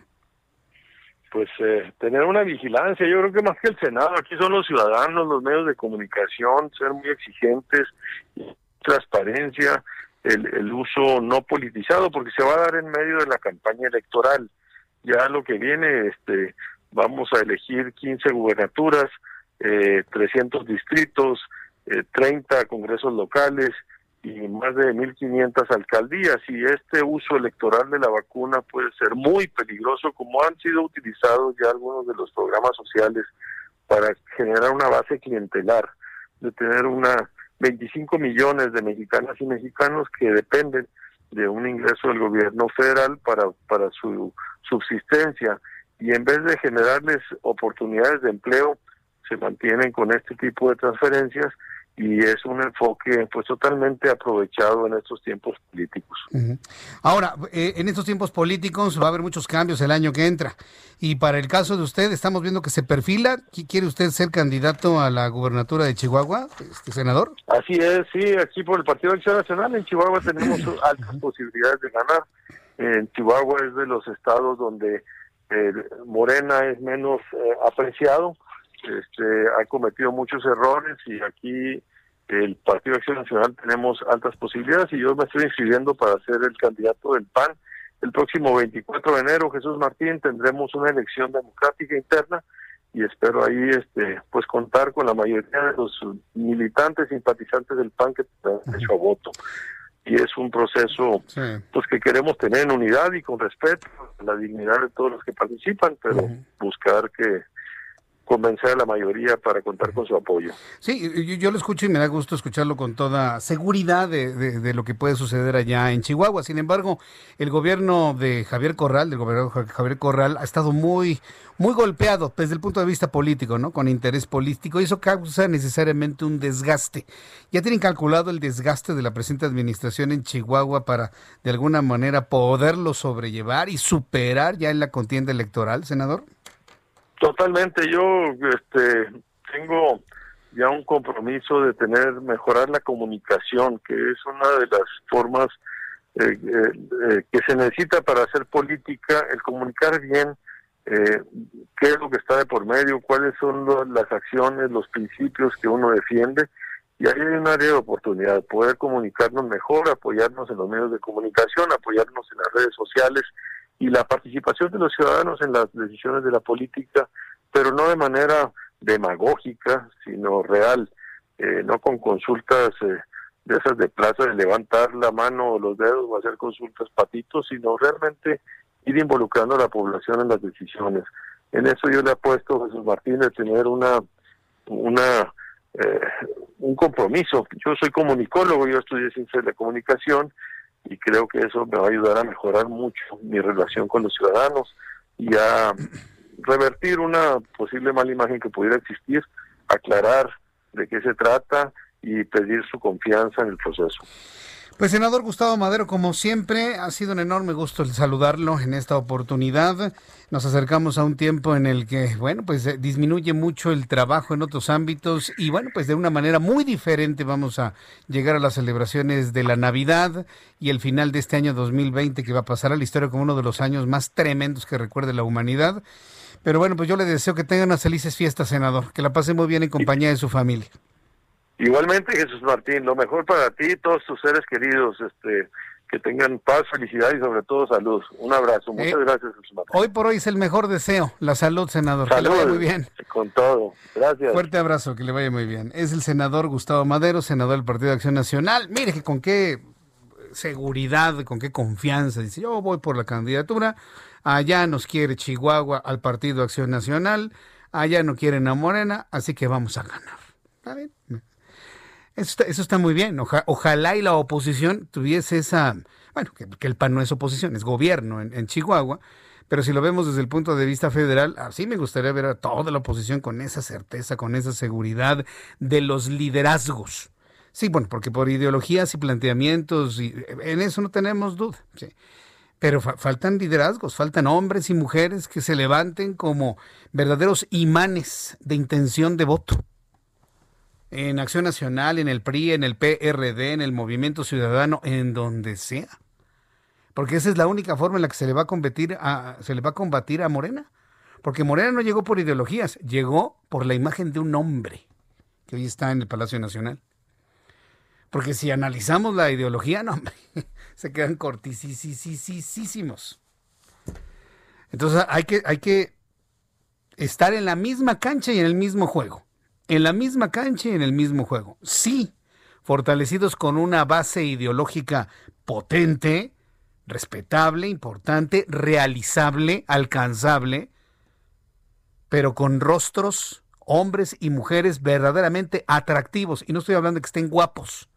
Pues eh, tener una vigilancia, yo creo que más que el Senado, aquí son los ciudadanos, los medios de comunicación, ser muy exigentes, transparencia, el, uso no politizado, porque se va a dar en medio de la campaña electoral. Ya lo que viene, este, vamos a elegir 15 gubernaturas, eh, 300 distritos, eh, 30 congresos locales, y más de 1.500 alcaldías y este uso electoral de la vacuna puede ser muy peligroso como han sido utilizados ya algunos de los programas sociales para generar una base clientelar, de tener una 25 millones de mexicanas y mexicanos que dependen de un ingreso del gobierno federal para, para su subsistencia. Y en vez de generarles oportunidades de empleo, se mantienen con este tipo de transferencias y es un enfoque pues totalmente aprovechado en estos tiempos políticos. Ahora, eh, en estos tiempos políticos va a haber muchos cambios el año que entra y para el caso de usted estamos viendo que se perfila, ¿quiere usted ser candidato a la gubernatura de Chihuahua, este senador? Así es, sí, aquí por el Partido Acción Nacional en Chihuahua tenemos altas posibilidades de ganar. En Chihuahua es de los estados donde eh, Morena es menos eh, apreciado este, ha cometido muchos errores y aquí el Partido Acción Nacional tenemos altas posibilidades y yo me estoy inscribiendo para ser el candidato del PAN. El próximo 24 de enero, Jesús Martín, tendremos una elección democrática interna y espero ahí este pues contar con la mayoría de los militantes simpatizantes del PAN que han hecho voto. Y es un proceso pues que queremos tener en unidad y con respeto a la dignidad de todos los que participan pero buscar que convencer a la mayoría para contar con su apoyo. Sí, yo, lo escucho y me da gusto escucharlo con toda seguridad de, lo que puede suceder allá en Chihuahua. Sin embargo, el gobierno de Javier Corral, del gobernador Javier Corral, ha estado muy, muy golpeado desde el punto de vista político, ¿no? Con interés político y eso causa necesariamente un desgaste. ¿Ya tienen calculado el desgaste de la presente administración en Chihuahua para de alguna manera poderlo sobrellevar y superar ya en la contienda electoral, senador? Totalmente, yo este, tengo ya un compromiso de tener, mejorar la comunicación, que es una de las formas eh, eh, eh, que se necesita para hacer política, el comunicar bien qué es lo que está de por medio, cuáles son las acciones, los principios que uno defiende, y ahí hay un área de oportunidad, poder comunicarnos mejor, apoyarnos en los medios de comunicación, apoyarnos en las redes sociales, y la participación de los ciudadanos en las decisiones de la política, pero no de manera demagógica, sino real, eh, no con consultas eh, de esas de plaza de levantar la mano o los dedos o hacer consultas patitos, sino realmente ir involucrando a la población en las decisiones. En eso yo le apuesto a Jesús Martín de tener una, una eh, un compromiso. Yo soy comunicólogo, yo estudié ciencia de la comunicación y creo que eso me va a ayudar a mejorar mucho mi relación con los ciudadanos y a revertir una posible mala imagen que pudiera existir, aclarar de qué se trata y pedir su confianza en el proceso. Pues senador Gustavo Madero, como siempre, ha sido un enorme gusto saludarlo en esta oportunidad. Nos acercamos a un tiempo en el que, bueno, pues eh, disminuye mucho el trabajo en otros ámbitos y, bueno, pues de una manera muy diferente vamos a llegar a las celebraciones de la Navidad y el final de este año 2020 que va a pasar a la historia como uno de los años más tremendos que recuerde la humanidad. Pero bueno, pues yo le deseo que tenga unas felices fiestas, senador, que la pase muy bien en compañía de su familia. Igualmente, Jesús Martín, lo mejor para ti y todos tus seres queridos, este, que tengan paz, felicidad y sobre todo salud. Un abrazo. Muchas eh, gracias, Jesús Martín. Hoy por hoy es el mejor deseo, la salud, senador. que le vaya muy bien. Con todo. Gracias. Fuerte abrazo, que le vaya muy bien. Es el senador Gustavo Madero, senador del Partido de Acción Nacional. Mire que con qué seguridad, con qué confianza. Dice, yo voy por la candidatura. Allá nos quiere Chihuahua al Partido de Acción Nacional. Allá no quieren a Morena, así que vamos a ganar. ¿Está bien? Eso está, muy bien. ojalá y la oposición tuviese esa, bueno, que, el PAN no es oposición, es gobierno en, Chihuahua, pero si lo vemos desde el punto de vista federal, así me gustaría ver a toda la oposición con esa certeza, con esa seguridad de los liderazgos. Sí, bueno, porque por ideologías y planteamientos, y en eso no tenemos duda. Pero faltan liderazgos, faltan hombres y mujeres que se levanten como verdaderos imanes de intención de voto en Acción Nacional, en el PRI, en el PRD, en el Movimiento Ciudadano, en donde sea. Porque esa es la única forma en la que se le va a combatir a, se le va a, combatir a Morena. Porque Morena no llegó por ideologías, llegó por la imagen de un hombre que hoy está en el Palacio Nacional. Porque si analizamos la ideología, no, hombre, se quedan cortisísimos. Entonces hay que, hay que estar en la misma cancha y en el mismo juego en la misma cancha y en el mismo juego. Sí, fortalecidos con una base ideológica potente, respetable, importante, realizable, alcanzable, pero con rostros, hombres y mujeres verdaderamente atractivos. Y no estoy hablando de que estén guapos.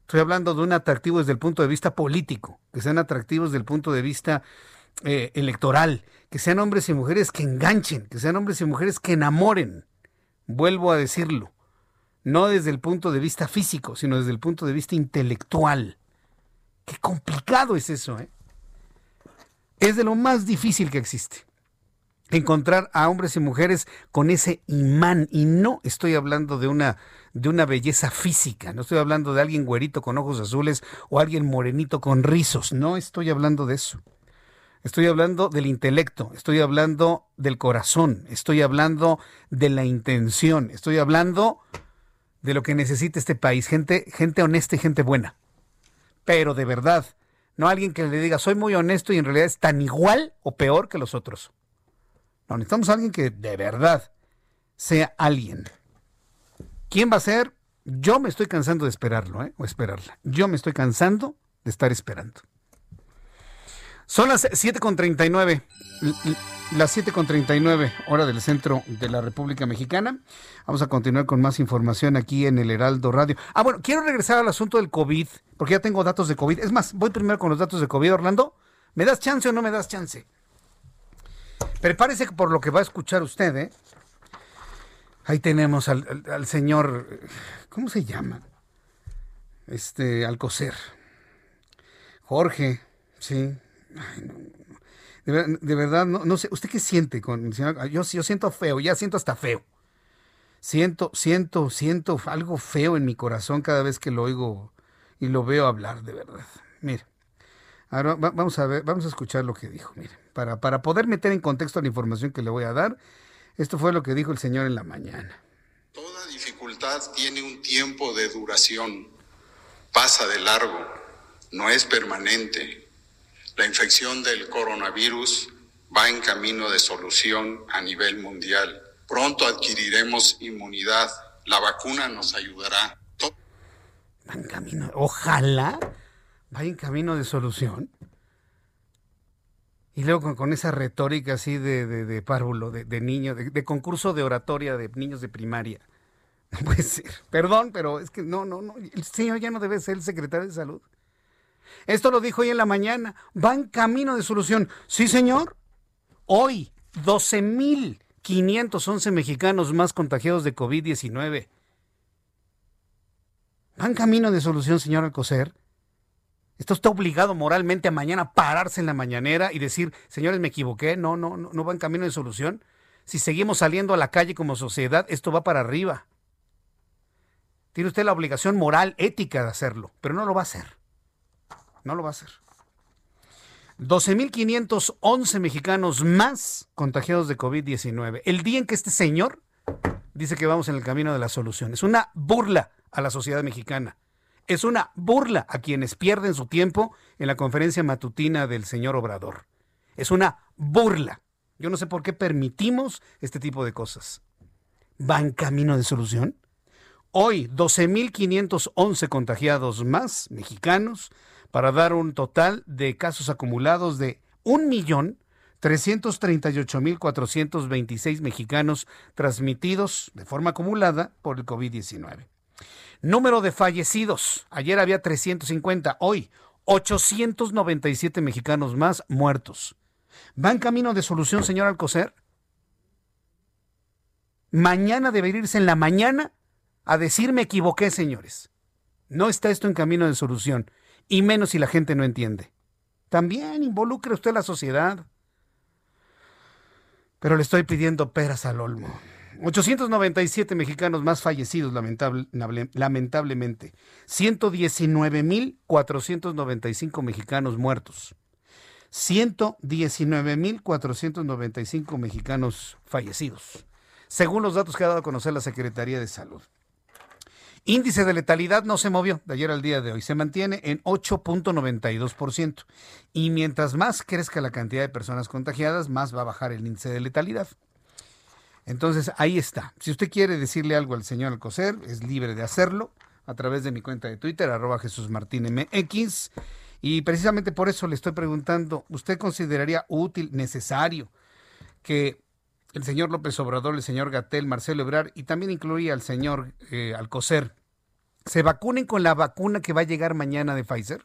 Estoy hablando de un atractivo desde el punto de vista político, que sean atractivos desde el punto de vista eh, electoral, que sean hombres y mujeres que enganchen, que sean hombres y mujeres que enamoren. Vuelvo a decirlo, no desde el punto de vista físico, sino desde el punto de vista intelectual. Qué complicado es eso, ¿eh? Es de lo más difícil que existe. Encontrar a hombres y mujeres con ese imán. Y no estoy hablando de una, de una belleza física. No estoy hablando de alguien güerito con ojos azules o alguien morenito con rizos. No estoy hablando de eso. Estoy hablando del intelecto, estoy hablando del corazón, estoy hablando de la intención, estoy hablando de lo que necesita este país, gente, gente honesta y gente buena. Pero de verdad, no alguien que le diga soy muy honesto y en realidad es tan igual o peor que los otros. No, necesitamos alguien que de verdad sea alguien. ¿Quién va a ser? Yo me estoy cansando de esperarlo, ¿eh? O esperarla. Yo me estoy cansando de estar esperando. Son las 7.39, las 7.39 hora del centro de la República Mexicana. Vamos a continuar con más información aquí en el Heraldo Radio. Ah, bueno, quiero regresar al asunto del COVID, porque ya tengo datos de COVID. Es más, voy primero con los datos de COVID, Orlando. ¿Me das chance o no me das chance? Prepárese por lo que va a escuchar usted, ¿eh? Ahí tenemos al, señor, ¿cómo se llama? Este, Alcocer. Jorge, sí, de, verdad, no, sé, ¿usted qué siente con yo, yo siento feo, ya siento hasta feo. Siento, siento, siento algo feo en mi corazón cada vez que lo oigo y lo veo hablar, de verdad. Mire, ahora vamos a ver, vamos a escuchar lo que dijo. Mire, para, para poder meter en contexto la información que le voy a dar, esto fue lo que dijo el señor en la mañana. Toda dificultad tiene un tiempo de duración, pasa de largo, no es permanente. La infección del coronavirus va en camino de solución a nivel mundial. Pronto adquiriremos inmunidad. La vacuna nos ayudará. Va en camino, ojalá va en camino de solución. Y luego con, esa retórica así de, de, párvulo, de, de niño, de, concurso de oratoria de niños de primaria. Perdón, pero es que no, no, no. El señor ya no debe ser el secretario de salud. Esto lo dijo hoy en la mañana. Va en camino de solución. Sí, señor. Hoy, 12.511 mexicanos más contagiados de COVID-19. ¿Va en camino de solución, señor Alcocer? ¿Esto está obligado moralmente a mañana pararse en la mañanera y decir, señores, me equivoqué? No, no, no, no va en camino de solución. Si seguimos saliendo a la calle como sociedad, esto va para arriba. Tiene usted la obligación moral, ética de hacerlo, pero no lo va a hacer. No lo va a hacer. 12.511 mexicanos más contagiados de COVID-19. El día en que este señor dice que vamos en el camino de la solución. Es una burla a la sociedad mexicana. Es una burla a quienes pierden su tiempo en la conferencia matutina del señor Obrador. Es una burla. Yo no sé por qué permitimos este tipo de cosas. ¿Va en camino de solución? Hoy, 12.511 contagiados más mexicanos para dar un total de casos acumulados de 1.338.426 mexicanos transmitidos de forma acumulada por el COVID-19. Número de fallecidos. Ayer había 350, hoy 897 mexicanos más muertos. ¿Va en camino de solución, señor Alcocer? Mañana debe irse en la mañana a decir me equivoqué, señores. No está esto en camino de solución, y menos si la gente no entiende. También involucre usted la sociedad. Pero le estoy pidiendo peras al olmo. 897 mexicanos más fallecidos, lamentablemente. 119.495 mexicanos muertos. 119.495 mexicanos fallecidos, según los datos que ha dado a conocer la Secretaría de Salud. Índice de letalidad no se movió de ayer al día de hoy, se mantiene en 8.92%. Y mientras más crezca la cantidad de personas contagiadas, más va a bajar el índice de letalidad. Entonces, ahí está. Si usted quiere decirle algo al señor Alcocer, es libre de hacerlo a través de mi cuenta de Twitter, arroba Jesús. Y precisamente por eso le estoy preguntando, ¿usted consideraría útil, necesario que el señor López Obrador, el señor Gatel, Marcelo Ebrar y también incluía al señor eh, Alcocer, se vacunen con la vacuna que va a llegar mañana de Pfizer?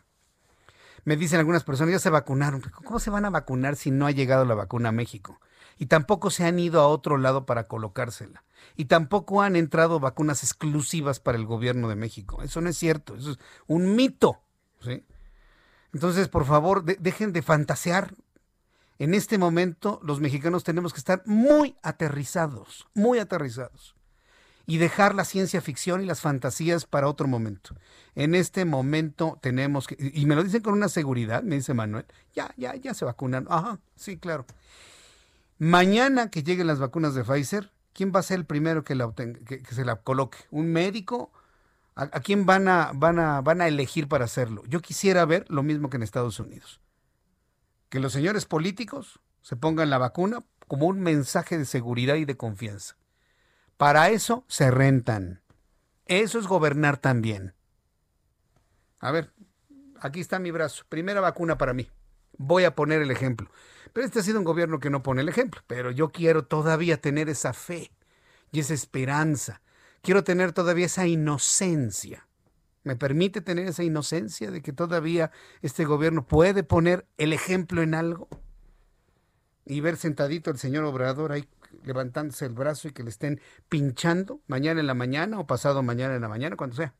Me dicen algunas personas, ya se vacunaron. ¿Cómo se van a vacunar si no ha llegado la vacuna a México? Y tampoco se han ido a otro lado para colocársela. Y tampoco han entrado vacunas exclusivas para el gobierno de México. Eso no es cierto, eso es un mito. Entonces, por favor, dejen de fantasear. En este momento, los mexicanos tenemos que estar muy aterrizados, muy aterrizados y dejar la ciencia ficción y las fantasías para otro momento. En este momento tenemos que, y me lo dicen con una seguridad, me dice Manuel, ya, ya, ya se vacunan. Ajá, sí, claro. Mañana que lleguen las vacunas de Pfizer, ¿quién va a ser el primero que, la que, se la coloque? ¿Un médico? ¿A, ¿A, quién van a, van, a, van a elegir para hacerlo? Yo quisiera ver lo mismo que en Estados Unidos. Que los señores políticos se pongan la vacuna como un mensaje de seguridad y de confianza para eso se rentan. Eso es gobernar también. A ver, aquí está mi brazo. Primera vacuna para mí. Voy a poner el ejemplo. Pero este ha sido un gobierno que no pone el ejemplo. Pero yo quiero todavía tener esa fe y esa esperanza. Quiero tener todavía esa inocencia. ¿Me permite tener esa inocencia de que todavía este gobierno puede poner el ejemplo en algo? Y ver sentadito al señor Obrador ahí levantándose el brazo y que le estén pinchando mañana en la mañana o pasado mañana en la mañana, cuando sea.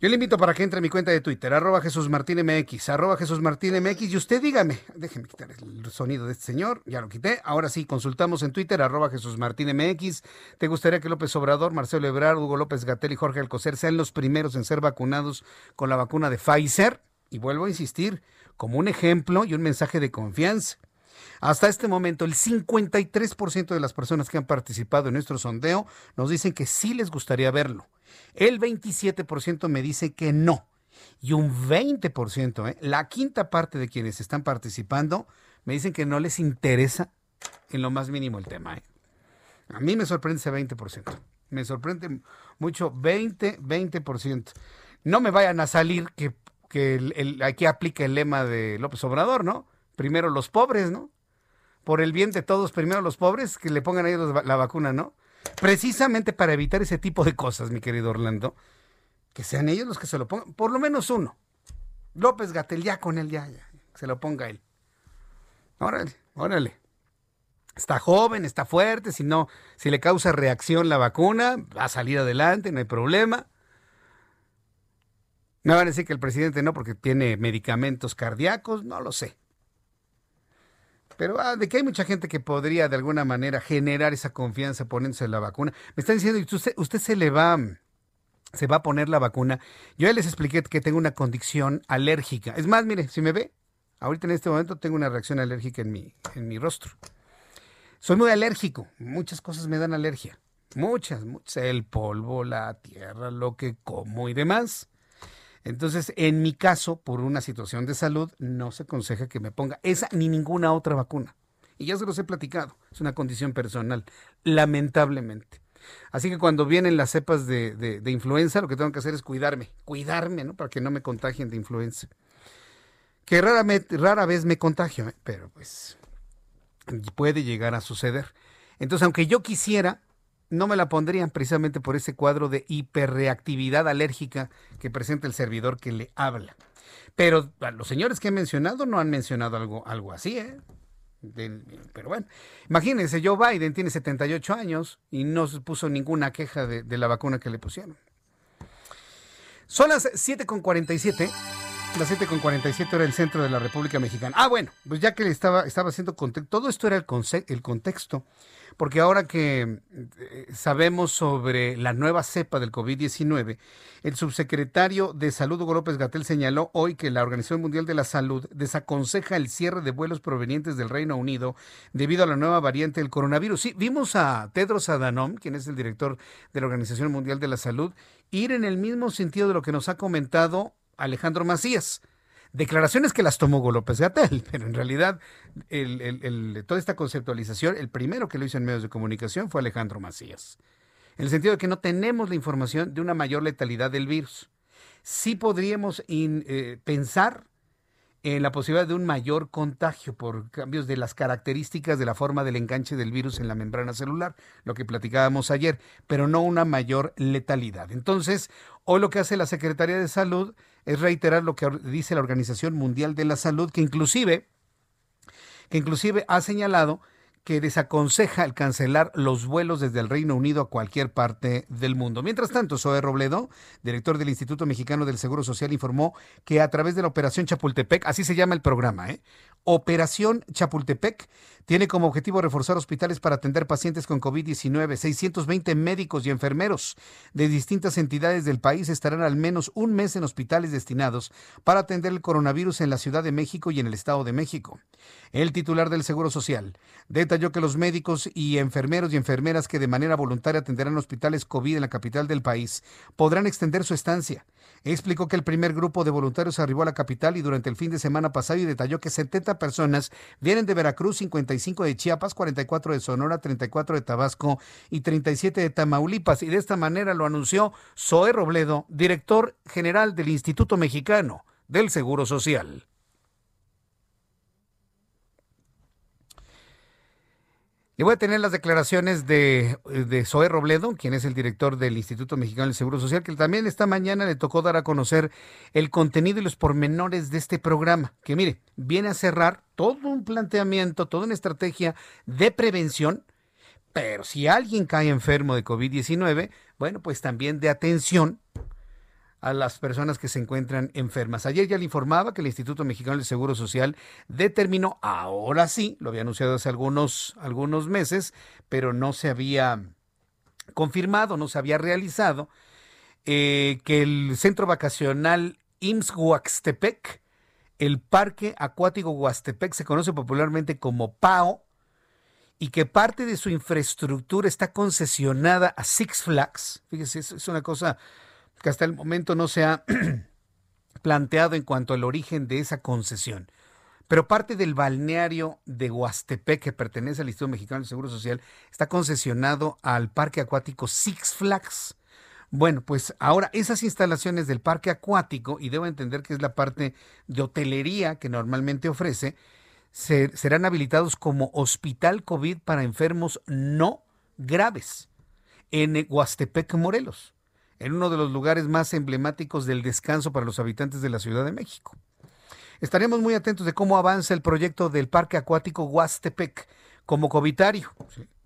Yo le invito para que entre a mi cuenta de Twitter, arroba Jesús Martín MX, arroba Jesús Martín MX, y usted dígame, déjeme quitar el sonido de este señor, ya lo quité, ahora sí, consultamos en Twitter, arroba Jesús Martín MX, ¿te gustaría que López Obrador, Marcelo Ebrard, Hugo López Gatel y Jorge Alcocer sean los primeros en ser vacunados con la vacuna de Pfizer? Y vuelvo a insistir, como un ejemplo y un mensaje de confianza. Hasta este momento, el 53% de las personas que han participado en nuestro sondeo nos dicen que sí les gustaría verlo. El 27% me dice que no. Y un 20%, ¿eh? la quinta parte de quienes están participando, me dicen que no les interesa en lo más mínimo el tema. ¿eh? A mí me sorprende ese 20%. Me sorprende mucho 20, 20%. No me vayan a salir que, que aquí aplica el lema de López Obrador, ¿no? Primero los pobres, ¿no? Por el bien de todos, primero los pobres, que le pongan a ellos la vacuna, ¿no? Precisamente para evitar ese tipo de cosas, mi querido Orlando, que sean ellos los que se lo pongan, por lo menos uno. López Gatel, ya con él, ya, ya, se lo ponga él. Órale, órale. Está joven, está fuerte, si no, si le causa reacción la vacuna, va a salir adelante, no hay problema. Me van a decir que el presidente no, porque tiene medicamentos cardíacos, no lo sé. Pero ah, de que hay mucha gente que podría de alguna manera generar esa confianza poniéndose la vacuna. Me están diciendo, usted, usted se le va, se va a poner la vacuna. Yo ya les expliqué que tengo una condición alérgica. Es más, mire, si me ve, ahorita en este momento tengo una reacción alérgica en mi, en mi rostro. Soy muy alérgico, muchas cosas me dan alergia. Muchas, muchas, el polvo, la tierra, lo que como y demás. Entonces, en mi caso, por una situación de salud, no se aconseja que me ponga esa ni ninguna otra vacuna. Y ya se los he platicado, es una condición personal, lamentablemente. Así que cuando vienen las cepas de, influenza, lo que tengo que hacer es cuidarme, cuidarme, ¿no? Para que no me contagien de influenza. Que rara, rara vez me contagio, ¿eh? pero pues puede llegar a suceder. Entonces, aunque yo quisiera, no me la pondrían precisamente por ese cuadro de hiperreactividad alérgica que presenta el servidor que le habla. Pero los señores que he mencionado no han mencionado algo, algo así, ¿eh? pero bueno, imagínense, Joe Biden tiene 78 años y no se puso ninguna queja de, la vacuna que le pusieron. Son las 7.47. Las 7.47 era el centro de la República Mexicana. Ah, bueno, pues ya que le estaba, estaba haciendo contexto, todo esto era el, el contexto, porque ahora que eh, sabemos sobre la nueva cepa del COVID-19, el subsecretario de Salud, Hugo López Gatel, señaló hoy que la Organización Mundial de la Salud desaconseja el cierre de vuelos provenientes del Reino Unido debido a la nueva variante del coronavirus. Sí, vimos a Tedros Adhanom, quien es el director de la Organización Mundial de la Salud, ir en el mismo sentido de lo que nos ha comentado Alejandro Macías. Declaraciones que las tomó Hugo López Gatel, pero en realidad toda esta conceptualización, el primero que lo hizo en medios de comunicación fue Alejandro Macías en el sentido de que no tenemos la información de una mayor letalidad del virus. Sí podríamos eh, pensar en la posibilidad de un mayor contagio por cambios de las características de la forma del enganche del virus en la membrana celular, lo que platicábamos ayer, pero no una mayor letalidad. Entonces, hoy lo que hace la Secretaría de Salud es reiterar lo que dice la Organización Mundial de la Salud, que inclusive, que inclusive ha señalado que desaconseja el cancelar los vuelos desde el Reino Unido a cualquier parte del mundo. Mientras tanto, Zoe Robledo, director del Instituto Mexicano del Seguro Social, informó que a través de la Operación Chapultepec, así se llama el programa, ¿eh? Operación Chapultepec, tiene como objetivo reforzar hospitales para atender pacientes con COVID-19. 620 médicos y enfermeros de distintas entidades del país estarán al menos un mes en hospitales destinados para atender el coronavirus en la Ciudad de México y en el Estado de México. El titular del Seguro Social detalló que los médicos y enfermeros y enfermeras que de manera voluntaria atenderán hospitales COVID en la capital del país podrán extender su estancia. Explicó que el primer grupo de voluntarios arribó a la capital y durante el fin de semana pasado y detalló que 70 personas vienen de Veracruz, 55 de Chiapas, 44 de Sonora, 34 de Tabasco y 37 de Tamaulipas. Y de esta manera lo anunció Zoe Robledo, director general del Instituto Mexicano del Seguro Social. Y voy a tener las declaraciones de, de Zoé Robledo, quien es el director del Instituto Mexicano del Seguro Social, que también esta mañana le tocó dar a conocer el contenido y los pormenores de este programa, que mire, viene a cerrar todo un planteamiento, toda una estrategia de prevención, pero si alguien cae enfermo de COVID-19, bueno, pues también de atención a las personas que se encuentran enfermas. Ayer ya le informaba que el Instituto Mexicano del Seguro Social determinó, ahora sí, lo había anunciado hace algunos, algunos meses, pero no se había confirmado, no se había realizado, eh, que el centro vacacional IMSS Huaxtepec, el Parque Acuático Huastepec, se conoce popularmente como PAO, y que parte de su infraestructura está concesionada a Six Flags. Fíjese, es una cosa que hasta el momento no se ha planteado en cuanto al origen de esa concesión. Pero parte del balneario de Huastepec, que pertenece al Instituto Mexicano de Seguro Social, está concesionado al Parque Acuático Six Flags. Bueno, pues ahora esas instalaciones del parque acuático, y debo entender que es la parte de hotelería que normalmente ofrece, serán habilitados como hospital COVID para enfermos no graves en Huastepec, Morelos en uno de los lugares más emblemáticos del descanso para los habitantes de la Ciudad de México. Estaremos muy atentos de cómo avanza el proyecto del Parque Acuático Huastepec como covitario,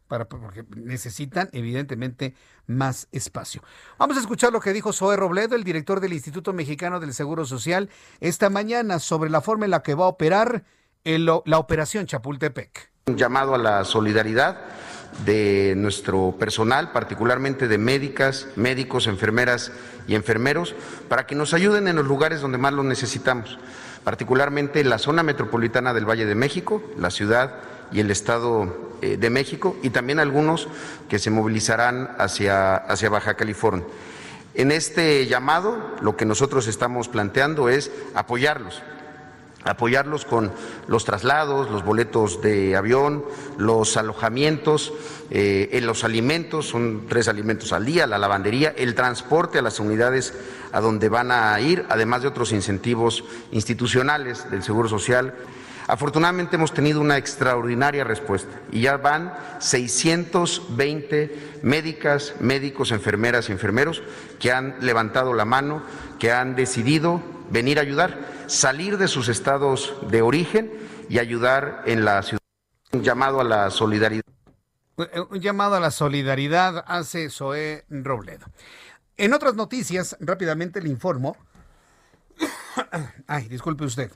porque necesitan evidentemente más espacio. Vamos a escuchar lo que dijo Zoe Robledo, el director del Instituto Mexicano del Seguro Social, esta mañana sobre la forma en la que va a operar la operación Chapultepec. Un llamado a la solidaridad de nuestro personal, particularmente de médicas, médicos, enfermeras y enfermeros, para que nos ayuden en los lugares donde más lo necesitamos, particularmente en la zona metropolitana del Valle de México, la ciudad y el Estado eh, de México, y también algunos que se movilizarán hacia, hacia Baja California. En este llamado, lo que nosotros estamos planteando es apoyarlos, apoyarlos con los traslados, los boletos de avión, los alojamientos, eh, los alimentos, son tres alimentos al día, la lavandería, el transporte a las unidades a donde van a ir, además de otros incentivos institucionales del Seguro Social. Afortunadamente hemos tenido una extraordinaria respuesta y ya van 620 médicas, médicos, enfermeras y enfermeros que han levantado la mano, que han decidido venir a ayudar, salir de sus estados de origen y ayudar en la ciudad. Un llamado a la solidaridad. Un llamado a la solidaridad hace Zoé Robledo. En otras noticias, rápidamente le informo. Ay, disculpe usted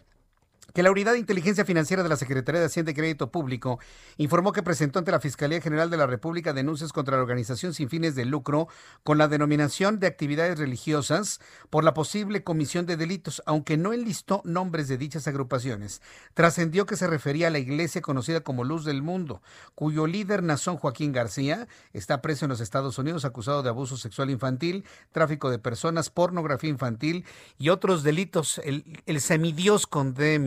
que la Unidad de Inteligencia Financiera de la Secretaría de Hacienda y Crédito Público informó que presentó ante la Fiscalía General de la República denuncias contra la organización sin fines de lucro con la denominación de actividades religiosas por la posible comisión de delitos, aunque no enlistó nombres de dichas agrupaciones. Trascendió que se refería a la iglesia conocida como Luz del Mundo, cuyo líder Nazón Joaquín García está preso en los Estados Unidos acusado de abuso sexual infantil, tráfico de personas, pornografía infantil y otros delitos. El, el semidios con D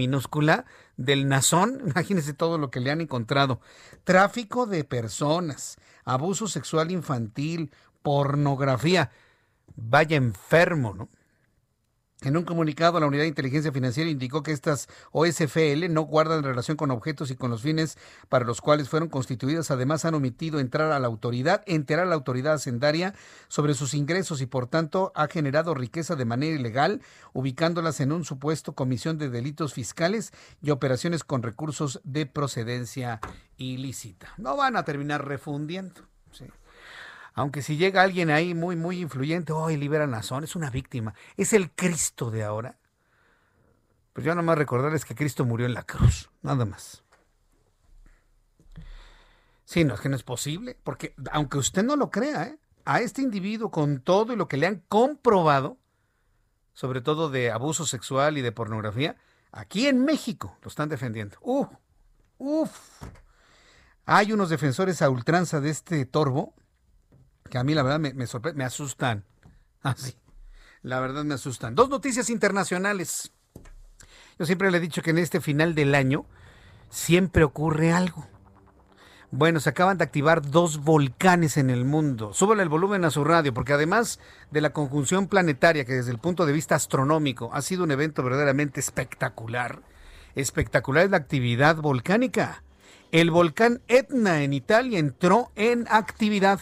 del Nazón, imagínense todo lo que le han encontrado. Tráfico de personas, abuso sexual infantil, pornografía. Vaya enfermo, ¿no? En un comunicado, la Unidad de Inteligencia Financiera indicó que estas OSFL no guardan relación con objetos y con los fines para los cuales fueron constituidas. Además, han omitido entrar a la autoridad, enterar a la autoridad hacendaria sobre sus ingresos y, por tanto, ha generado riqueza de manera ilegal, ubicándolas en un supuesto comisión de delitos fiscales y operaciones con recursos de procedencia ilícita. No van a terminar refundiendo. Sí aunque si llega alguien ahí muy, muy influyente, hoy oh, libera Nazón, es una víctima, es el Cristo de ahora. Pues yo nada más recordarles que Cristo murió en la cruz, nada más. Sí, no, es que no es posible, porque aunque usted no lo crea, ¿eh? a este individuo con todo y lo que le han comprobado, sobre todo de abuso sexual y de pornografía, aquí en México lo están defendiendo. Uf, uf. Hay unos defensores a ultranza de este torbo que a mí la verdad me, me, asustan. Así, la verdad me asustan. Dos noticias internacionales. Yo siempre le he dicho que en este final del año siempre ocurre algo. Bueno, se acaban de activar dos volcanes en el mundo. Súbale el volumen a su radio, porque además de la conjunción planetaria, que desde el punto de vista astronómico ha sido un evento verdaderamente espectacular, espectacular es la actividad volcánica. El volcán Etna en Italia entró en actividad.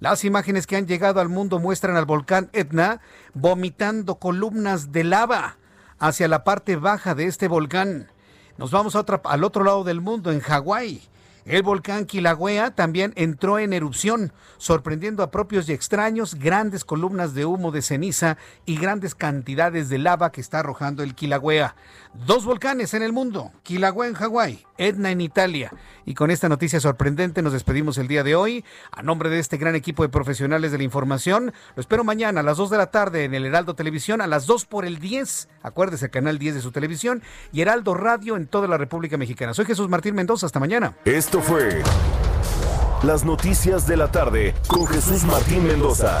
Las imágenes que han llegado al mundo muestran al volcán Etna vomitando columnas de lava hacia la parte baja de este volcán. Nos vamos al otro lado del mundo, en Hawái. El volcán Kilauea también entró en erupción, sorprendiendo a propios y extraños grandes columnas de humo de ceniza y grandes cantidades de lava que está arrojando el Kilauea. Dos volcanes en el mundo, Kilauea en Hawái, Etna en Italia. Y con esta noticia sorprendente nos despedimos el día de hoy. A nombre de este gran equipo de profesionales de la información, lo espero mañana a las 2 de la tarde en el Heraldo Televisión, a las 2 por el 10. Acuérdese, canal 10 de su televisión y Heraldo Radio en toda la República Mexicana. Soy Jesús Martín Mendoza. Hasta mañana. Esto fue Las Noticias de la Tarde con Jesús Martín Mendoza.